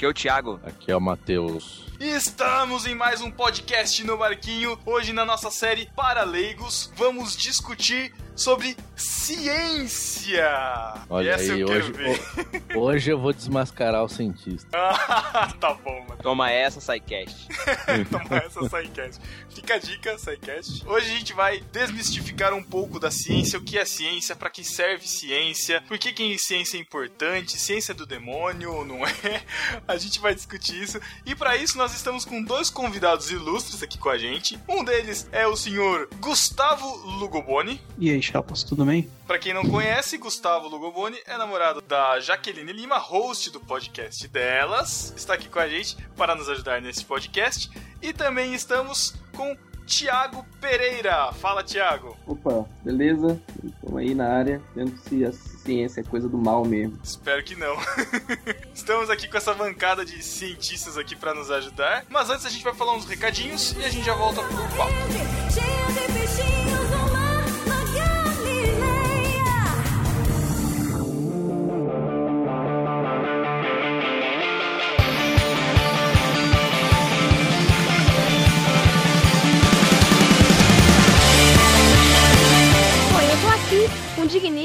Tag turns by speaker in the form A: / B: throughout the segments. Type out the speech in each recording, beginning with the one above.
A: Aqui é o
B: Thiago.
C: Aqui é o Matheus.
A: Estamos em mais um podcast no Barquinho. Hoje, na nossa série Para Leigos, vamos discutir sobre ciência.
C: Olha
A: Essa
C: aí,
A: eu quero
C: hoje,
A: ver.
C: hoje eu vou desmascarar o cientista.
A: Ah, tá bom, mano.
B: Toma essa, SciCast.
A: Toma essa SciCast. Fica a dica, SciCast. Hoje a gente vai desmistificar um pouco da ciência, o que é ciência, para que serve ciência, por que, que ciência é importante, ciência é do demônio ou não é. A gente vai discutir isso. E para isso nós estamos com dois convidados ilustres aqui com a gente. Um deles é o senhor Gustavo Lugoboni.
D: E aí, chapas, tudo bem?
A: Pra quem não conhece, Gustavo Lugoboni é namorado da Jaqueline Lima, host do podcast delas. Está aqui com a gente para nos ajudar nesse podcast. E também estamos com Tiago Pereira. Fala, Tiago.
E: Opa, beleza? Estamos aí na área, vendo se a ciência é coisa do mal mesmo.
A: Espero que não. Estamos aqui com essa bancada de cientistas aqui para nos ajudar. Mas antes a gente vai falar uns recadinhos e a gente já volta pro papo.
F: Cheia de peixinhos no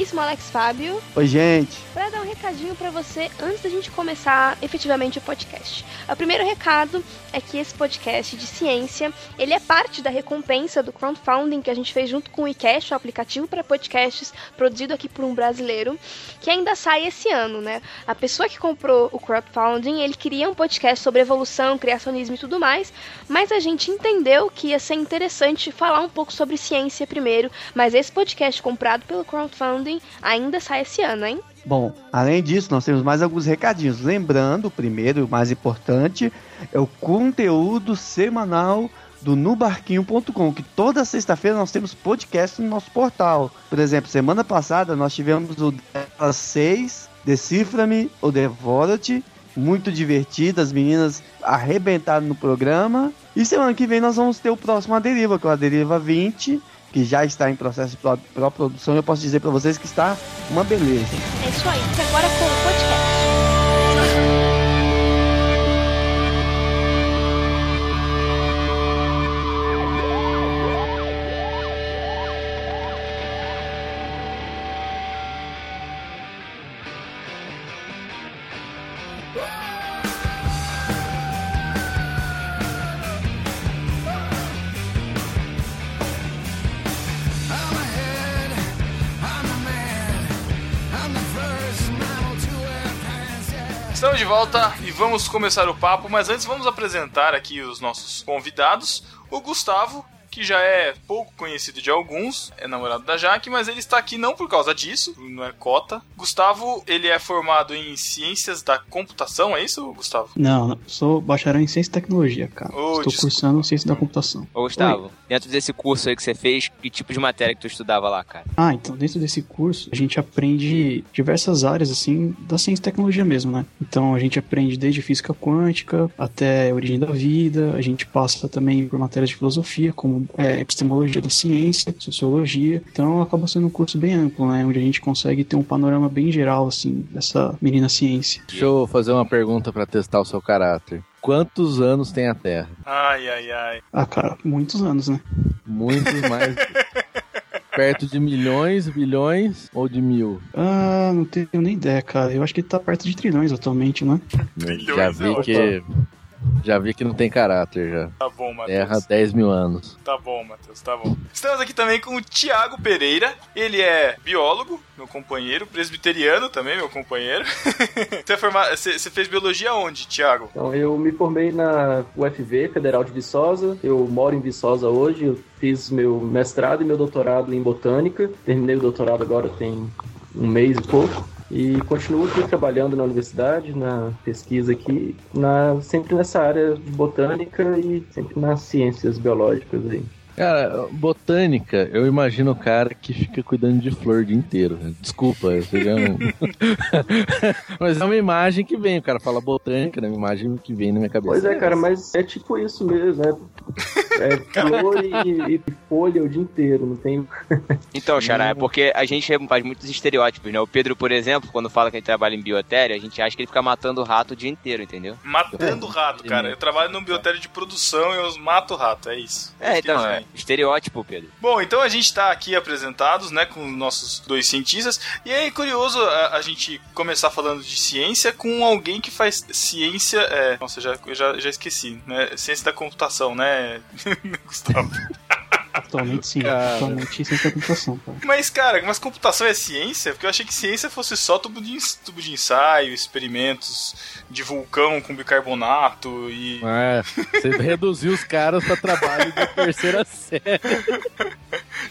G: com o digníssimo Alex Fábio
D: Oi, gente.
G: para dar um recadinho pra você antes da gente começar efetivamente o podcast. O primeiro recado é que esse podcast de ciência, ele é parte da recompensa do crowdfunding que a gente fez junto com o iCast, o aplicativo para podcasts produzido aqui por um brasileiro, que ainda sai esse ano, né? A pessoa que comprou o crowdfunding, ele queria um podcast sobre evolução, criacionismo e tudo mais, mas a gente entendeu que ia ser interessante falar um pouco sobre ciência primeiro, mas esse podcast comprado pelo crowdfunding ainda sai esse ano, hein?
D: Bom, além disso, nós temos mais alguns recadinhos. Lembrando, o primeiro e o mais importante é o conteúdo semanal do nubarquinho.com, que toda sexta-feira nós temos podcast no nosso portal. Por exemplo, semana passada nós tivemos o Delas 6, Decifra-me ou Devora-te, muito divertido, as meninas arrebentaram no programa. E semana que vem nós vamos ter o próximo A Deriva, que é o A Deriva 20, que já está em processo de pró- pró-produção. Eu posso dizer para vocês que está uma beleza.
G: É isso aí, agora com
A: vamos começar o papo, mas antes vamos apresentar aqui os nossos convidados. O Gustavo, que já é pouco conhecido de alguns, é namorado da Jaque, mas ele está aqui não por causa disso, não é cota. Gustavo, ele é formado em Ciências da Computação, é isso, Gustavo?
D: Não, não, sou bacharel em ciência e tecnologia, cara.
A: Ô,
D: Estou
A: desculpa.
D: cursando ciência da computação.
B: Ô, Gustavo, dentro desse curso aí que você fez, que tipo de matéria que tu estudava lá, cara?
D: Ah, então dentro desse curso a gente aprende diversas áreas assim da ciência e tecnologia mesmo, né? Então a gente aprende desde física quântica até a origem da vida, a gente passa também por matérias de filosofia, como é, epistemologia da ciência, sociologia. Então acaba sendo um curso bem amplo, né? Onde a gente consegue ter um panorama bem geral assim dessa menina ciência.
C: Deixa eu fazer uma pergunta pra testar o seu caráter. Quantos anos tem a Terra?
A: Ai, ai, ai.
D: Ah, cara, muitos anos, né?
C: Muitos mais. Perto de milhões, bilhões ou de mil?
D: Ah, não tenho nem ideia, cara. Eu acho que tá perto de trilhões atualmente, né?
A: Trilhões,
C: já
A: é
C: vi
A: ótimo.
C: Já vi que não tem caráter já.
A: Tá bom, Matheus.
C: Terra 10 mil anos.
A: Tá bom, Matheus, tá bom. Estamos aqui também com o Tiago Pereira. Ele é biólogo, meu companheiro, presbiteriano também, meu companheiro. você, é forma- você- você fez biologia onde, Tiago?
E: Então, eu me formei na UFV, Federal de Viçosa. Eu moro em Viçosa hoje. Eu fiz meu mestrado e meu doutorado em botânica. Terminei o doutorado agora tem um mês e pouco. E continuo aqui trabalhando na universidade, na pesquisa aqui, na, sempre nessa área de botânica e sempre nas ciências biológicas aí.
C: Cara, botânica, eu imagino o cara que fica cuidando de flor o dia inteiro. Desculpa, seria um... Mas é uma imagem que vem, o cara fala botânica, né? Uma imagem que vem na minha cabeça.
E: Pois é, cara, mas é tipo isso mesmo, né? É flor e, e folha o dia inteiro, não tem.
B: Então, Xará, é porque a gente faz muitos estereótipos, né? O Pedro, por exemplo, quando fala que ele trabalha em biotéria, a gente acha que ele fica matando rato o dia inteiro, entendeu?
A: Matando rato, cara. Eu trabalho num biotério de produção e eu mato rato, é isso.
B: É, então, é estereótipo, Pedro.
A: Bom, então a gente tá aqui apresentados, né, com nossos dois cientistas, e é curioso a, a gente começar falando de ciência com alguém que faz ciência, é, nossa, já, já, já esqueci, né, ciência da computação, né, Gustavo?
H: Atualmente sim,
C: Cara.
H: atualmente ciência da computação, cara.
A: Mas, cara, mas computação é ciência? Porque eu achei que ciência fosse só tubo de, tubo de ensaio, experimentos de vulcão com bicarbonato e...
C: É, você reduziu os caras pra trabalho de terceira série.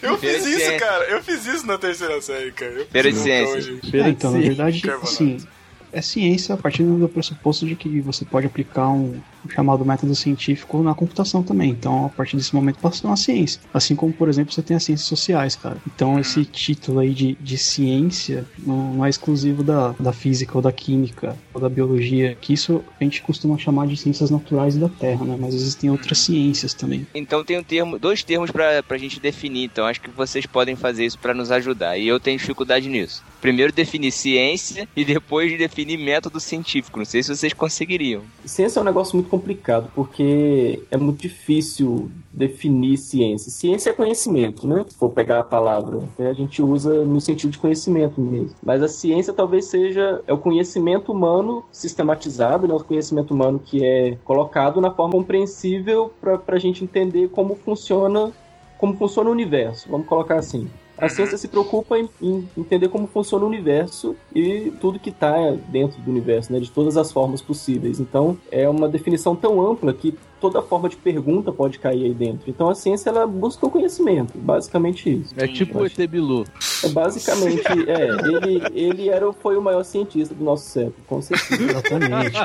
A: Eu
B: Feira
A: fiz isso,
B: ciência.
A: cara, eu fiz isso na terceira série, cara. Eu
B: Feira de ciência.
C: Feira
H: É,
C: de
H: então, na verdade, assim, é ciência a partir do pressuposto de que você pode aplicar um, um chamado método científico na computação também. Então, a partir desse momento passa uma ciência. Assim como, por exemplo, você tem as ciências sociais, cara. Então, esse título aí de, de ciência não, não é exclusivo da, da física ou da química ou da biologia, que isso a gente costuma chamar de ciências naturais da Terra, né? Mas existem outras ciências também.
B: Então tem um termo, dois termos pra, pra gente definir, então acho que vocês podem fazer isso pra nos ajudar. E eu tenho dificuldade nisso. Primeiro definir ciência e depois definir método científico. Não sei se vocês conseguiriam.
E: Ciência é um negócio muito complicado, porque é muito difícil definir ciência. Ciência é conhecimento, né? Se for pegar a palavra, a gente usa no sentido de conhecimento mesmo. Mas a ciência talvez seja é o conhecimento humano sistematizado, né? O conhecimento humano que é colocado na forma compreensível para a gente entender como funciona como funciona o universo. Vamos colocar assim. A ciência se preocupa em, em entender como funciona o universo e tudo que está dentro do universo, né, de todas as formas possíveis. Então, é uma definição tão ampla que toda forma de pergunta pode cair aí dentro. Então, a ciência ela busca o conhecimento, basicamente isso.
C: É tipo o ET Bilu.
E: É basicamente, é, ele, ele era, foi o maior cientista do nosso século, com certeza.
H: Exatamente.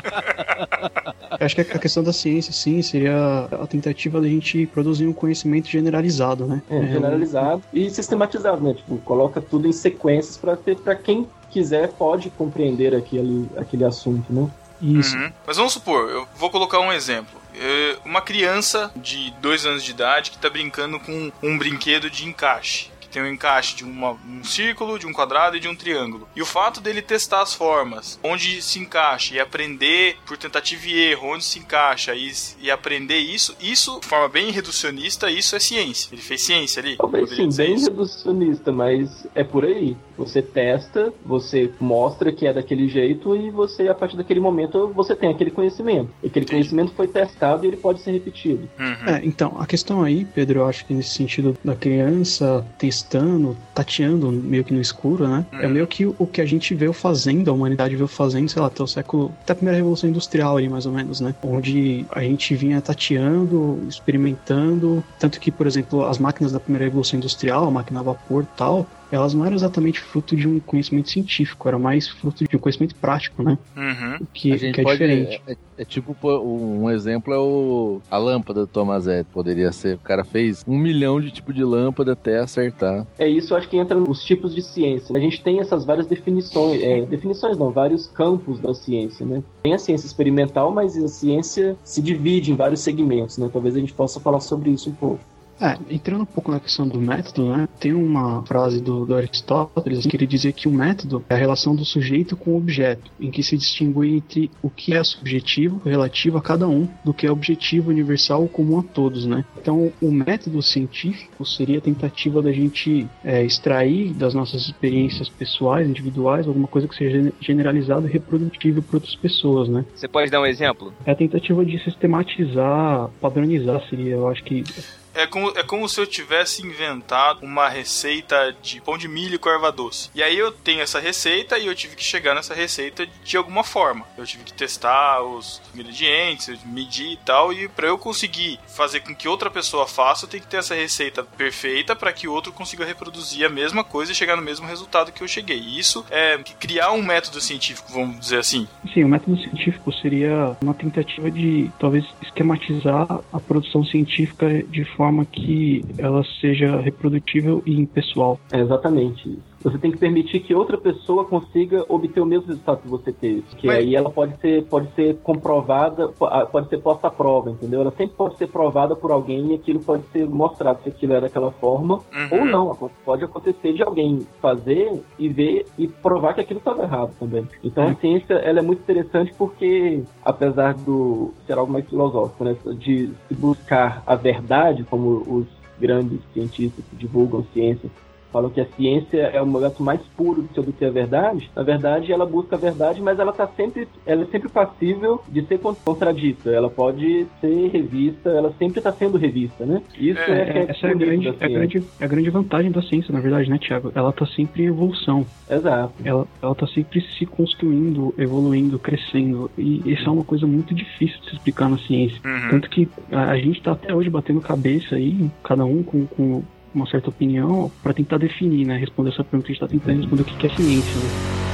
H: Acho que a questão da ciência, sim, seria a tentativa da gente produzir um conhecimento generalizado, né?
E: É, generalizado e sistematizado, né? Tipo, coloca tudo em sequências para ter para quem quiser pode compreender aquele, aquele assunto, né?
H: Isso.
A: Uhum. Mas vamos supor, eu vou colocar um exemplo. É, Uma criança de dois anos de idade que está brincando com um brinquedo de encaixe. Tem um encaixe de uma- um círculo, de um quadrado e de um triângulo. E o fato dele testar as formas, onde se encaixa, e aprender por tentativa e erro, onde se encaixa, e, e aprender isso, isso, de forma bem reducionista, isso é ciência. Ele fez ciência ali?
E: Talvez sim, bem
A: isso?
E: reducionista, mas é por aí. Você testa, você mostra que é daquele jeito e você, a partir daquele momento, você tem aquele conhecimento. E aquele conhecimento foi testado e ele pode ser repetido.
A: Uhum.
H: É, então, a questão aí, Pedro, eu acho que nesse sentido da criança testando, tateando meio que no escuro, né? É meio que o que a gente veio fazendo, a humanidade veio fazendo, sei lá, até o século, até a primeira revolução industrial ali, mais ou menos, né? Onde a gente vinha tateando, experimentando, tanto que, por exemplo, as máquinas da primeira revolução industrial, a máquina a vapor e tal, elas não eram exatamente fruto de um conhecimento científico, era mais fruto de um conhecimento prático, né?
A: Uhum.
H: O que,
C: A gente
H: que é
C: pode-
H: diferente.
C: É, é tipo, pô, um exemplo é o a lâmpada do Thomas Edison, poderia ser. O cara fez um milhão de tipo de lâmpada até acertar.
E: É isso, eu acho que entra nos tipos de ciência. A gente tem essas várias definições, é, definições não, vários campos da ciência, né? Tem a ciência experimental, mas a ciência se divide em vários segmentos, né? Talvez a gente possa falar sobre isso um pouco.
H: É, entrando um pouco na questão do método, né? Tem uma frase do, do Aristóteles que ele dizia que o método é a relação do sujeito com o objeto, em que se distingue entre o que é subjetivo, relativo a cada um, do que é objetivo, universal ou comum a todos, né? Então, o método científico seria a tentativa da gente é, extrair das nossas experiências pessoais, individuais, alguma coisa que seja generalizada e reprodutível para outras pessoas, né?
B: Você pode dar um exemplo?
H: É a tentativa de sistematizar, padronizar, seria, eu acho que
A: É como, é como se eu tivesse inventado uma receita de pão de milho com erva doce. E aí eu tenho essa receita e eu tive que chegar nessa receita de alguma forma. Eu tive que testar os ingredientes, medir e tal. E para eu conseguir fazer com que outra pessoa faça, eu tenho que ter essa receita perfeita para que outro consiga reproduzir a mesma coisa e chegar no mesmo resultado que eu cheguei. E isso é criar um método científico, vamos dizer assim.
H: Sim, o método científico seria uma tentativa de talvez esquematizar a produção científica de forma que ela seja reprodutível e impessoal.
E: É exatamente isso. Você tem que permitir que outra pessoa consiga obter o mesmo resultado que você teve. Que
A: Mas-
E: aí ela pode ser, pode ser comprovada, po- pode ser posta à prova, entendeu? Ela sempre pode ser provada por alguém e aquilo pode ser mostrado se aquilo é daquela forma
A: Uhum.
E: ou não. Pode acontecer de alguém fazer e ver e provar que aquilo estava errado também. Então a ciência ela é muito interessante porque, apesar do ser algo mais filosófico, né, de se buscar a verdade, como os grandes cientistas que divulgam ciência falam que a ciência é o momento mais puro de se obter a verdade. Na verdade, ela busca a verdade, mas ela tá sempre, ela é sempre passível de ser con- contradita. Ela pode ser revista, ela sempre está sendo revista, né? Isso
A: É,
E: é, que é
H: Essa é a, grande, é, a grande, é a grande vantagem da ciência, na verdade, né, Tiago? Ela tá sempre em evolução.
E: Exato.
H: Ela, ela tá sempre se construindo, evoluindo, crescendo. E isso é uma coisa muito difícil de se explicar na ciência.
A: Uhum.
H: Tanto que a, a gente tá até hoje batendo cabeça aí, cada um com, com uma certa opinião, para tentar definir, né? Responder essa pergunta que a gente tá tentando responder o que que é ciência, né?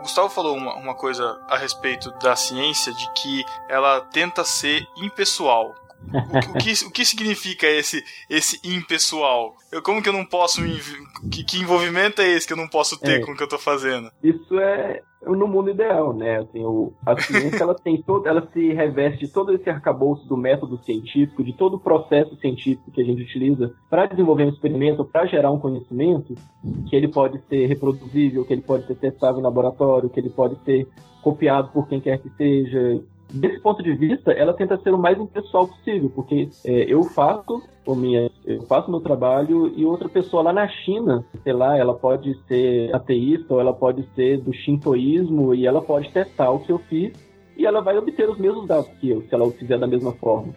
A: O Gustavo falou uma, uma coisa a respeito da ciência, de que ela tenta ser impessoal. O, que- o que, o que significa esse, esse impessoal? Eu, como que eu não posso. me Que, que envolvimento é esse que eu não posso ter
E: É.
A: com o que eu tô fazendo?
E: Isso é no mundo ideal, né? Assim, o, a ciência ela tem todo, ela se reveste de todo esse arcabouço do método científico, de todo o processo científico que a gente utiliza para desenvolver um experimento, para gerar um conhecimento, que ele pode ser reproduzível, que ele pode ser testável em laboratório, que ele pode ser copiado por quem quer que seja. Desse ponto de vista, ela tenta ser o mais impessoal possível, porque é, eu faço o minha, eu faço meu trabalho e outra pessoa lá na China, sei lá, ela pode ser ateísta ou ela pode ser do shintoísmo e ela pode testar o que eu fiz e ela vai obter os mesmos dados que eu, se ela o fizer da mesma forma.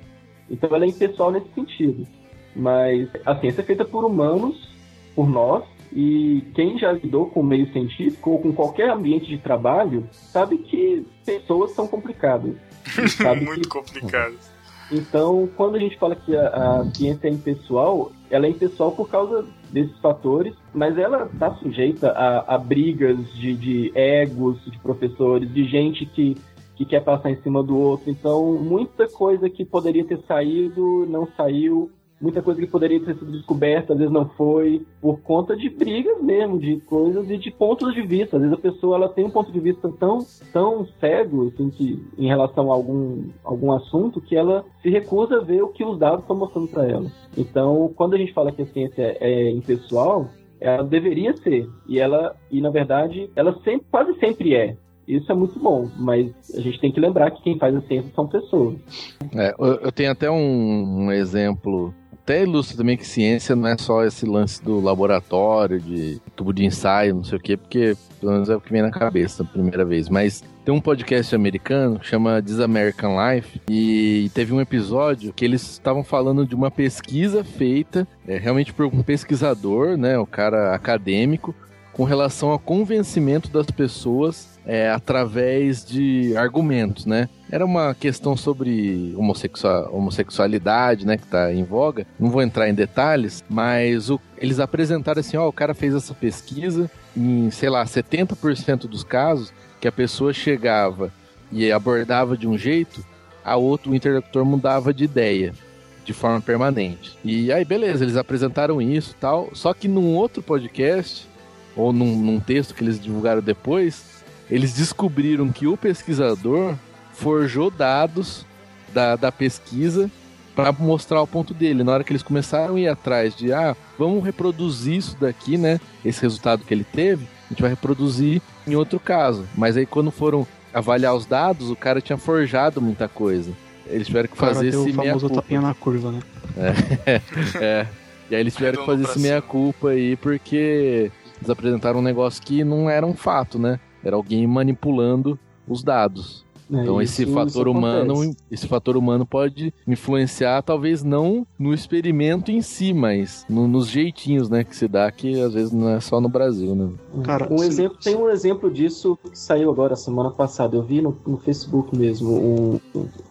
E: Então ela é impessoal nesse sentido. Mas a ciência é feita por humanos, por nós, e quem já lidou com o meio científico ou com qualquer ambiente de trabalho sabe que pessoas são complicadas.
A: Muito complicado.
E: então, quando a gente fala que a, a ciência é impessoal, ela é impessoal por causa desses fatores, mas ela está sujeita a, a brigas de, de egos de professores, de gente que, que quer passar em cima do outro. Então, muita coisa que poderia ter saído não saiu. Muita coisa que poderia ter sido descoberta, às vezes não foi, por conta de brigas mesmo, de coisas e de pontos de vista. Às vezes a pessoa ela tem um ponto de vista tão, tão cego assim, que, em relação a algum, algum assunto que ela se recusa a ver o que os dados estão mostrando para ela. Então, quando a gente fala que a ciência é impessoal, ela deveria ser. E ela, e na verdade, ela sempre, quase sempre é. Isso é muito bom, mas a gente tem que lembrar que quem faz a ciência são pessoas.
C: É, eu, eu tenho até um, um exemplo, até ilustra também que ciência não é só esse lance do laboratório, de tubo de ensaio, não sei o quê, porque pelo menos é o que vem na cabeça primeira vez. Mas tem um podcast americano que chama This American Life e teve um episódio que eles estavam falando de uma pesquisa feita é, realmente por um pesquisador, né, o cara acadêmico, com relação ao convencimento das pessoas é, através de argumentos, né? Era uma questão sobre homossexua- homossexualidade, né, que tá em voga. Não vou entrar em detalhes, mas o- eles apresentaram assim, ó, o cara fez essa pesquisa em, sei lá, 70% dos casos que a pessoa chegava e abordava de um jeito, a outro o interlocutor mudava de ideia de forma permanente. E aí, beleza, eles apresentaram isso tal. Só que num outro podcast, ou num, num texto que eles divulgaram depois, eles descobriram que o pesquisador forjou dados da, da pesquisa para mostrar o ponto dele. Na hora que eles começaram a ir atrás de, ah, vamos reproduzir isso daqui, né? Esse resultado que ele teve, a gente vai reproduzir em outro caso. Mas aí quando foram avaliar os dados, o cara tinha forjado muita coisa. Eles tiveram que fazer esse
H: o famoso
C: meia-culpa.
H: tapinha na curva, né?
C: É. E aí eles tiveram que fazer esse meia-culpa aí, porque eles apresentaram um negócio que não era um fato, né? Era alguém manipulando os dados.
E: É,
C: Então esse
E: isso
C: fator humano,
E: acontece.
C: esse fator humano pode influenciar, talvez não no experimento em si, mas no- nos jeitinhos, né, que se dá, que às vezes não é só no Brasil, né?
H: Cara,
E: um
H: sim,
E: exemplo, tem um exemplo disso que saiu agora semana passada. Eu vi no, no Facebook mesmo um,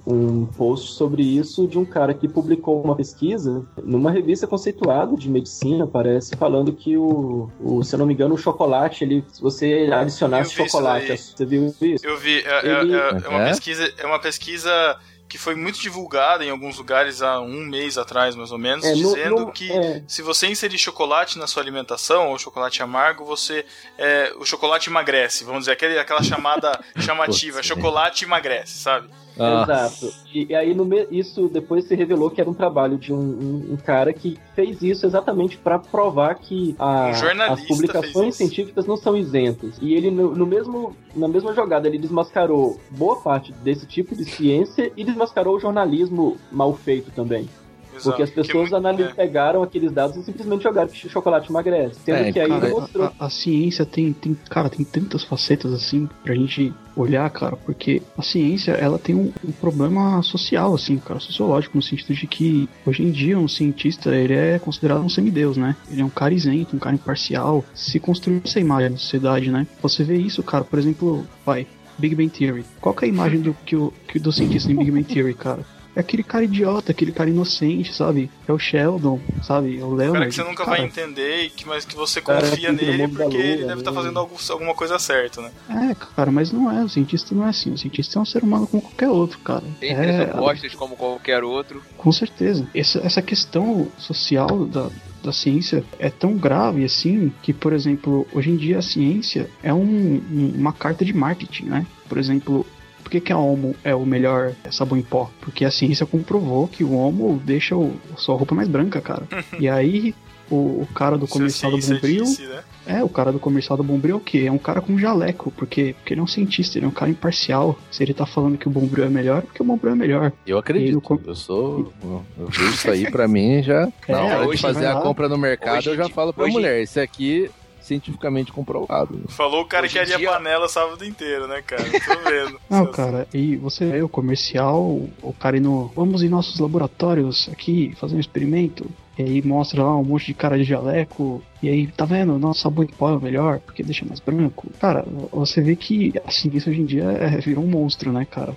E: um post sobre isso de um cara que publicou uma pesquisa numa revista conceituada de medicina, parece, falando que o, o se eu não me engano, o chocolate, ele, se você adicionasse chocolate, você viu isso?
A: Eu vi, é, é-
E: Ele-
A: é- é uma
C: É?
A: pesquisa, é uma pesquisa que foi muito divulgada em alguns lugares há um mês atrás, mais ou menos,
E: É, no-
A: dizendo
E: no-
A: que
E: é.
A: se você inserir chocolate na sua alimentação, ou chocolate amargo, você é, o chocolate emagrece, vamos dizer, aquele, aquela chamada chamativa, chocolate emagrece, sabe?
C: Ah,
E: Exato. E, e aí no isso depois se revelou que era um trabalho de um, um- um cara que fez isso exatamente para provar que a-
A: Um
E: as publicações científicas não são isentas. E ele no, no mesmo na mesma jogada ele desmascarou boa parte desse tipo de ciência e desmascarou o jornalismo mal feito também.
A: Exato.
E: Porque as
A: é
E: pessoas
A: muito-
E: anali-
A: é.
E: pegaram aqueles dados e simplesmente jogaram que chocolate emagrece. Sendo
C: É,
E: que aí
H: Cara,
E: ele mostrou.
H: a, a- a ciência tem, tem, cara, tem tantas facetas assim pra gente olhar, cara, porque a ciência, ela tem um, um problema social, assim, cara, sociológico, no sentido de que hoje em dia um cientista, ele é considerado um semideus, né? Ele é um cara isento, um cara imparcial, se construiu essa imagem na sociedade, né? Você vê isso, cara, por exemplo, vai, Big Bang Theory. Qual que é a imagem do, que o, que do cientista em Big Bang Theory, cara? É aquele cara idiota, aquele cara inocente, sabe? É o Sheldon, sabe? É o Leonard.
A: cara que você nunca
H: cara,
A: vai entender, e que, mas que você confia nele porque ele
E: lua,
A: deve estar
E: né?
A: fazendo algo- alguma coisa certa, né?
H: É, cara, mas não é. O cientista não é assim. O cientista é um ser humano como qualquer outro, cara.
B: Tem
H: é,
B: opostos como qualquer outro.
H: com certeza. Essa, essa questão social da, da ciência é tão grave assim que, por exemplo, hoje em dia a ciência é um- um- uma carta de marketing, né? Por exemplo. Por que, que a Omo é o melhor sabão em pó? Porque a ciência comprovou que o Omo deixa o, a sua roupa mais branca, cara. e aí, o, o cara do
A: a
H: comercial do Bombril
A: disse, né?
H: é, o cara do comercial do Bombril é o quê? É um cara com jaleco, porque, porque ele é um cientista, ele é um cara imparcial. Se ele tá falando que o Bombril é melhor, é porque o Bombril é melhor.
C: eu acredito.
H: Com-
C: Eu sou. Eu vejo isso aí pra mim já.
H: É,
C: Na hora de
B: hoje
C: fazer a compra no mercado,
B: Hoje
C: eu já falo pra
B: hoje-
C: mulher: esse aqui cientificamente comprovado.
A: Falou o cara
B: Hoje
A: que aria
B: dia-
A: panela sábado inteiro, né, cara? Tô vendo.
H: Não, cara, e você vê o comercial, o cara indo, vamos em nossos laboratórios aqui fazer um experimento. E aí mostra lá um monte de cara de jaleco. E aí, tá vendo? Nosso sabão em pó é o melhor, porque deixa mais branco. Cara, você vê que a ciência hoje em dia é, virou um monstro, né, cara?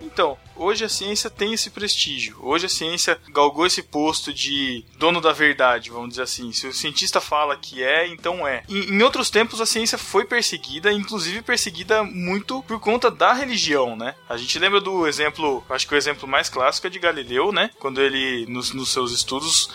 A: Então, hoje a ciência tem esse prestígio. Hoje a ciência galgou esse posto de dono da verdade, vamos dizer assim. Se o cientista fala que é, então é. Em, em outros tempos a ciência foi perseguida, inclusive perseguida muito por conta da religião, né? A gente lembra do exemplo, acho que o exemplo mais clássico é de Galileu, né? Quando ele, nos, nos seus estudos,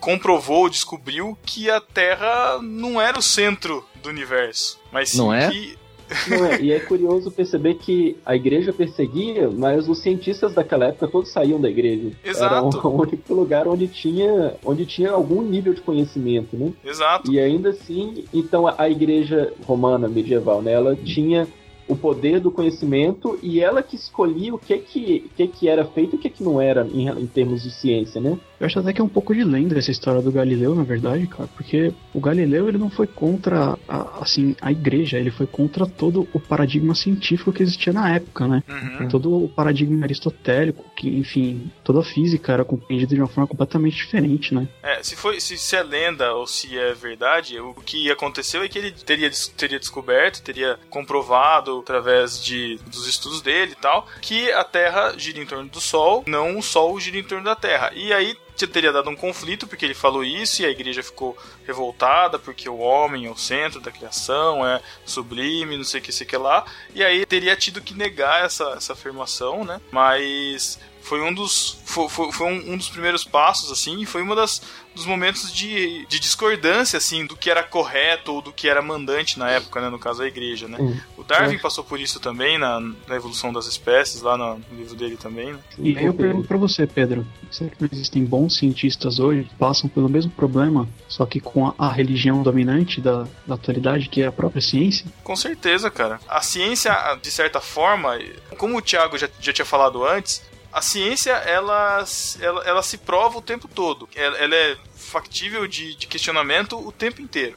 A: comprovou, descobriu que a Terra não era o centro do universo. Mas sim
C: Não é?
A: que
E: é, e é curioso perceber que a igreja perseguia, mas os cientistas daquela época todos saíam da igreja.
A: Exato.
E: Era o único lugar onde tinha, onde tinha algum nível de conhecimento, né?
A: Exato.
E: E ainda assim, então a- igreja romana medieval, né, ela tinha o poder do conhecimento e ela que escolhia o que que, o que, que era feito e o que, que não era em, em termos de ciência, né?
H: Eu acho até que é um pouco de lenda essa história do Galileu, na verdade, cara, porque o Galileu ele não foi contra a, assim a igreja, ele foi contra todo o paradigma científico que existia na época, né?
A: Uhum.
H: Todo o paradigma aristotélico, que enfim, toda a física era compreendida de uma forma completamente diferente, né?
A: É, se, foi, se, se é lenda ou se é verdade, o que aconteceu é que ele teria, teria descoberto, teria comprovado através de, dos estudos dele e tal, que a Terra gira em torno do Sol, não o Sol gira em torno da Terra. E aí teria dado um conflito porque ele falou isso e a igreja ficou revoltada porque o homem é o centro da criação, é sublime, não sei o que, sei que lá. E aí teria tido que negar essa, essa afirmação, né? Mas foi um dos foi, foi, foi um, um dos primeiros passos assim e foi uma das dos momentos de, de discordância assim do que era correto ou do que era mandante na época né no caso a igreja né o Darwin passou por isso também na, na evolução das espécies lá no, no livro dele também né?
H: E aí eu pergunto pra você, Pedro, será que não existem bons cientistas hoje que passam pelo mesmo problema, só que com a, a religião dominante da, da atualidade, que é a própria ciência?
A: Com certeza, cara. A ciência, de certa forma, como o Thiago já, já tinha falado antes, a ciência ela, ela, ela se prova o tempo todo. Ela, ela é factível de, de questionamento o tempo inteiro.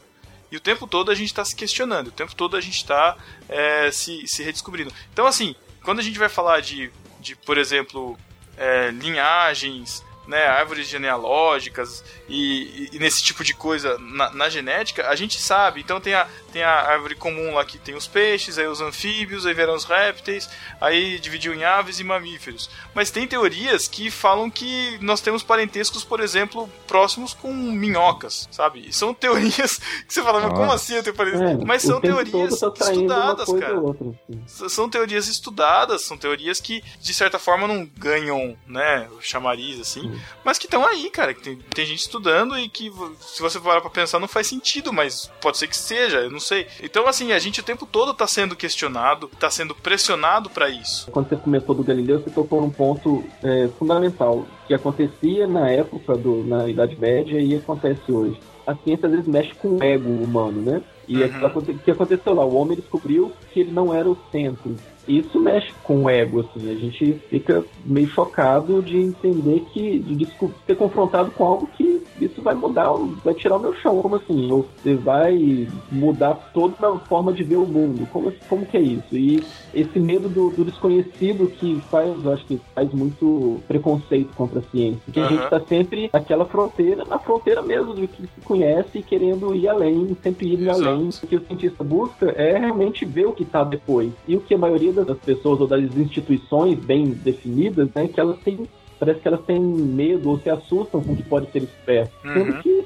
A: E o tempo todo a gente está se questionando, o tempo todo a gente está se, se redescobrindo. Então, assim, quando a gente vai falar de, de por exemplo, é, linhagens, né, árvores genealógicas e, e- nesse tipo de coisa na, na genética, a gente sabe. Então tem a, tem a árvore comum lá que tem os peixes, aí os anfíbios, aí vieram os répteis, aí dividiu em aves e mamíferos. Mas tem teorias que falam que nós temos parentescos, por exemplo, próximos com minhocas, sabe? E são teorias que você fala, mas como assim eu tenho parentesco?
E: É,
A: Mas são
E: tempo
A: teorias
E: tá
A: estudadas, cara
E: assim.
A: São teorias estudadas, são teorias que de certa forma não ganham, né, chamariz assim,
E: Sim.
A: Mas que estão aí, cara, que tem, tem gente estudando e que se você parar pra pensar não faz sentido, mas pode ser que seja, eu não sei. Então assim, a gente o tempo todo tá sendo questionado, tá sendo pressionado pra isso.
E: Quando você comentou do Galileu, você tocou num ponto é, fundamental que acontecia na época, do, na Idade Média e acontece hoje. A ciência às vezes mexe com o ego humano, né? E
A: Uhum.
E: aquilo aconte- o que aconteceu lá? O homem descobriu que ele não era o centro. Isso mexe com o ego, assim. A gente fica meio chocado de entender que, de desco- ser confrontado com algo que isso vai mudar, vai tirar o meu chão. Como assim? Você vai mudar toda a forma de ver o mundo. Como, como que é isso? E esse medo do, do desconhecido que faz, eu acho que faz muito preconceito contra a ciência. Porque a
A: Aham.
E: gente tá sempre naquela fronteira, na fronteira mesmo do que se conhece e querendo ir além, sempre ir
A: Exato.
E: além. O que o cientista busca é realmente ver o que tá depois. E o que a maioria das pessoas ou das instituições bem definidas, né, que elas têm parece que elas têm medo ou se assustam com o que pode ser esperto. Sendo
A: Uhum.
E: que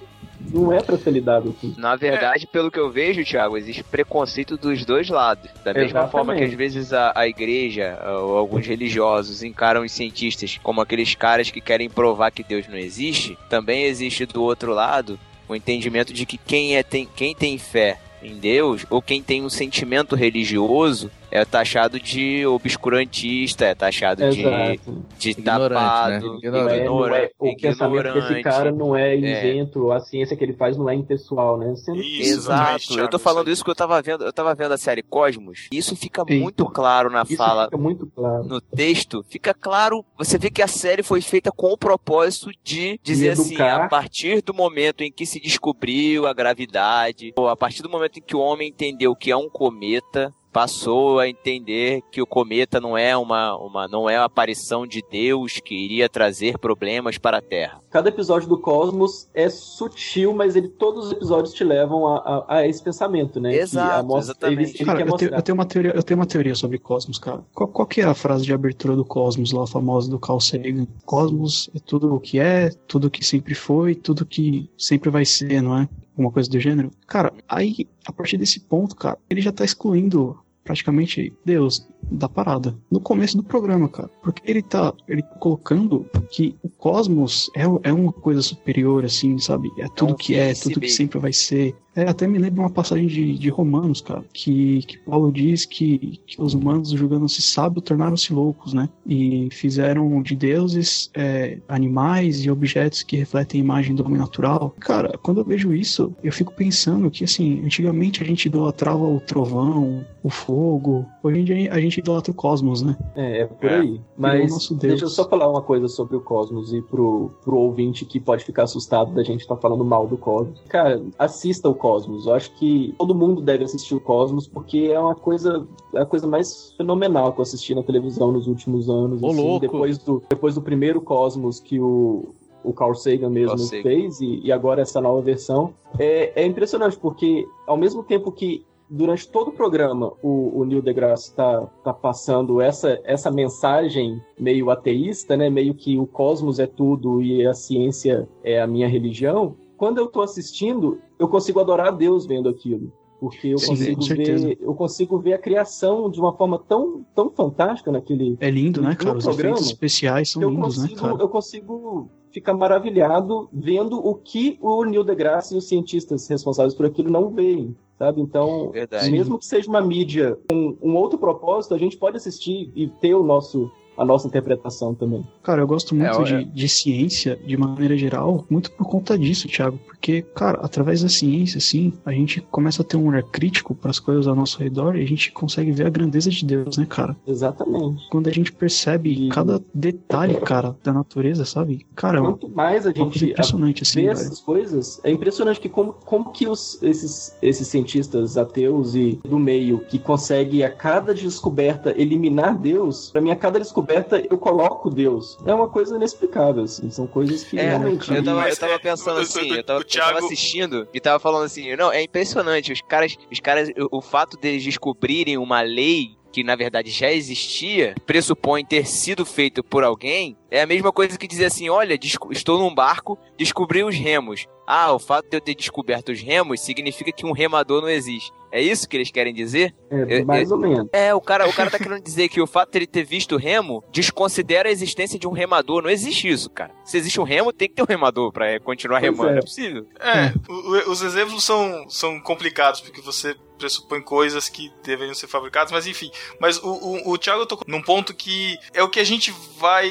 E: não é pra ser lidado assim.
B: Na verdade, pelo que eu vejo, Thiago, existe preconceito dos dois lados. Da mesma
E: Exatamente.
B: forma que às vezes a, a igreja ou alguns religiosos encaram os cientistas como aqueles caras que querem provar que Deus não existe, também existe do outro lado o entendimento de que quem, é, tem, quem tem fé em Deus ou quem tem um sentimento religioso é taxado de obscurantista, é taxado de,
E: Exato.
B: de
C: Ignorante,
B: tapado,
C: né?
E: Não é- não é-
B: ignorante,
E: o pensamento desse cara não é isento, a ciência que ele faz não é impessoal, né? Sendo
A: Isso,
B: Exato, eu tô falando
A: isso
B: porque eu tava vendo, eu tava vendo a série Cosmos, e isso fica
H: Eita.
B: muito claro na
E: Isso
B: fala,
E: fica muito claro.
B: no texto, fica claro, você vê que a série foi feita com o propósito de dizer assim, a partir do momento em que se descobriu a gravidade, ou a partir do momento em que o homem entendeu que é um cometa, passou a entender que o cometa não é uma, uma não é a aparição de Deus que iria trazer problemas para a Terra.
E: Cada episódio do Cosmos é sutil, mas ele todos os episódios te levam a, a- a esse pensamento, né?
B: Exato,
E: mostra-
B: exatamente.
E: Ele, ele
H: Cara, eu tenho,
E: mostrar.
H: eu, tenho uma teoria, eu tenho uma teoria sobre Cosmos, cara. Qual, qual que é a frase de abertura do Cosmos lá, a famosa do Carl Sagan? Cosmos é tudo o que é, tudo que sempre foi, tudo que sempre vai ser, não é? Alguma coisa do gênero. Cara, aí, a partir desse ponto, cara, ele já tá excluindo praticamente Deus da parada. No começo do programa, cara. Porque ele tá, ele tá colocando que o cosmos é, é uma coisa superior, assim, sabe? É tudo
B: um
H: que é,
B: príncipe.
H: tudo que sempre vai ser. É, até me lembra uma passagem de, de Romanos, cara, que, que Paulo diz que, que os humanos, julgando-se sábios, tornaram-se loucos, né? E fizeram de deuses é, animais e objetos que refletem a imagem do homem natural. Cara, quando eu vejo isso, eu fico pensando que, assim, antigamente a gente idolatrava o trovão, o fogo. Hoje em dia a gente idolatra o cosmos, né?
E: É, é por
A: É.
E: aí. Mas
H: nosso Deus.
E: deixa eu só falar uma coisa sobre o Cosmos e pro, pro ouvinte que pode ficar assustado da gente estar falando mal do Cosmos. Cara, assista o Cosmos. Eu acho que todo mundo deve assistir o Cosmos porque é uma coisa, é a coisa mais fenomenal que eu assisti na televisão nos últimos anos.
C: Ô,
E: assim,
C: louco.
E: Depois, do, depois do primeiro Cosmos que o, o Carl Sagan mesmo
B: Carl Sagan.
E: fez e, e agora essa nova versão. É, é impressionante porque ao mesmo tempo que durante todo o programa o, o Neil deGrasse está tá passando essa, essa mensagem meio ateísta, né? Meio que o cosmos é tudo e a ciência é a minha religião. Quando eu tô assistindo, eu consigo adorar a Deus vendo aquilo. Porque eu
H: Sim,
E: consigo ver, eu consigo ver a criação de uma forma tão, tão fantástica naquele,
H: É lindo, né, cara? Os
E: programa,
H: efeitos especiais são lindos, né,
E: consigo,
H: cara?
E: eu consigo ficar maravilhado vendo o que o Neil deGrasse e os cientistas responsáveis por aquilo não veem, sabe? Então,
B: Verdade.
E: mesmo que seja uma mídia com um outro propósito, a gente pode assistir e ter o nosso a nossa interpretação também.
H: Cara, eu gosto muito
C: É,
H: de,
C: é.
H: de ciência de maneira geral, muito por conta disso, Thiago. Porque, cara, através da ciência, assim, a gente começa a ter um olhar crítico para as coisas ao nosso redor e a gente consegue ver a grandeza de Deus, né, cara?
E: Exatamente.
H: Quando a gente percebe
E: E-
H: cada detalhe, cara, da natureza, sabe? Cara, é
E: Quanto mais a gente
H: impressionante, assim,
E: vê essas coisas, é impressionante que como, como que os, esses, esses cientistas ateus e do meio que conseguem a cada descoberta eliminar Deus, pra mim a cada descoberta eu coloco Deus. É uma coisa inexplicável, assim. São coisas que
B: É,
E: realmente.
B: eu tava, eu tava
A: é,
B: pensando assim, eu tava, eu tava assistindo e tava falando assim, não, é impressionante, os caras, os caras, o, o fato deles descobrirem uma lei que na verdade já existia, pressupõe ter sido feito por alguém, é a mesma coisa que dizer assim, olha, estou num barco, descobri os remos. Ah, o fato de eu ter descoberto os remos significa que um remador não existe. É isso que eles querem dizer?
E: É,
B: eu-
E: mais ou menos.
B: É, o cara, o cara tá querendo dizer que o fato de ele ter visto o remo desconsidera a existência de um remador. Não existe isso, cara. Se existe um remo, tem que ter um remador pra é, continuar
E: Pois
B: remando.
E: é.
B: É possível.
A: É, o- o- os exemplos são, são complicados, porque você pressupõe coisas que deveriam ser fabricadas, mas enfim. Mas o, o, o Thiago tocou num ponto que é o que a gente vai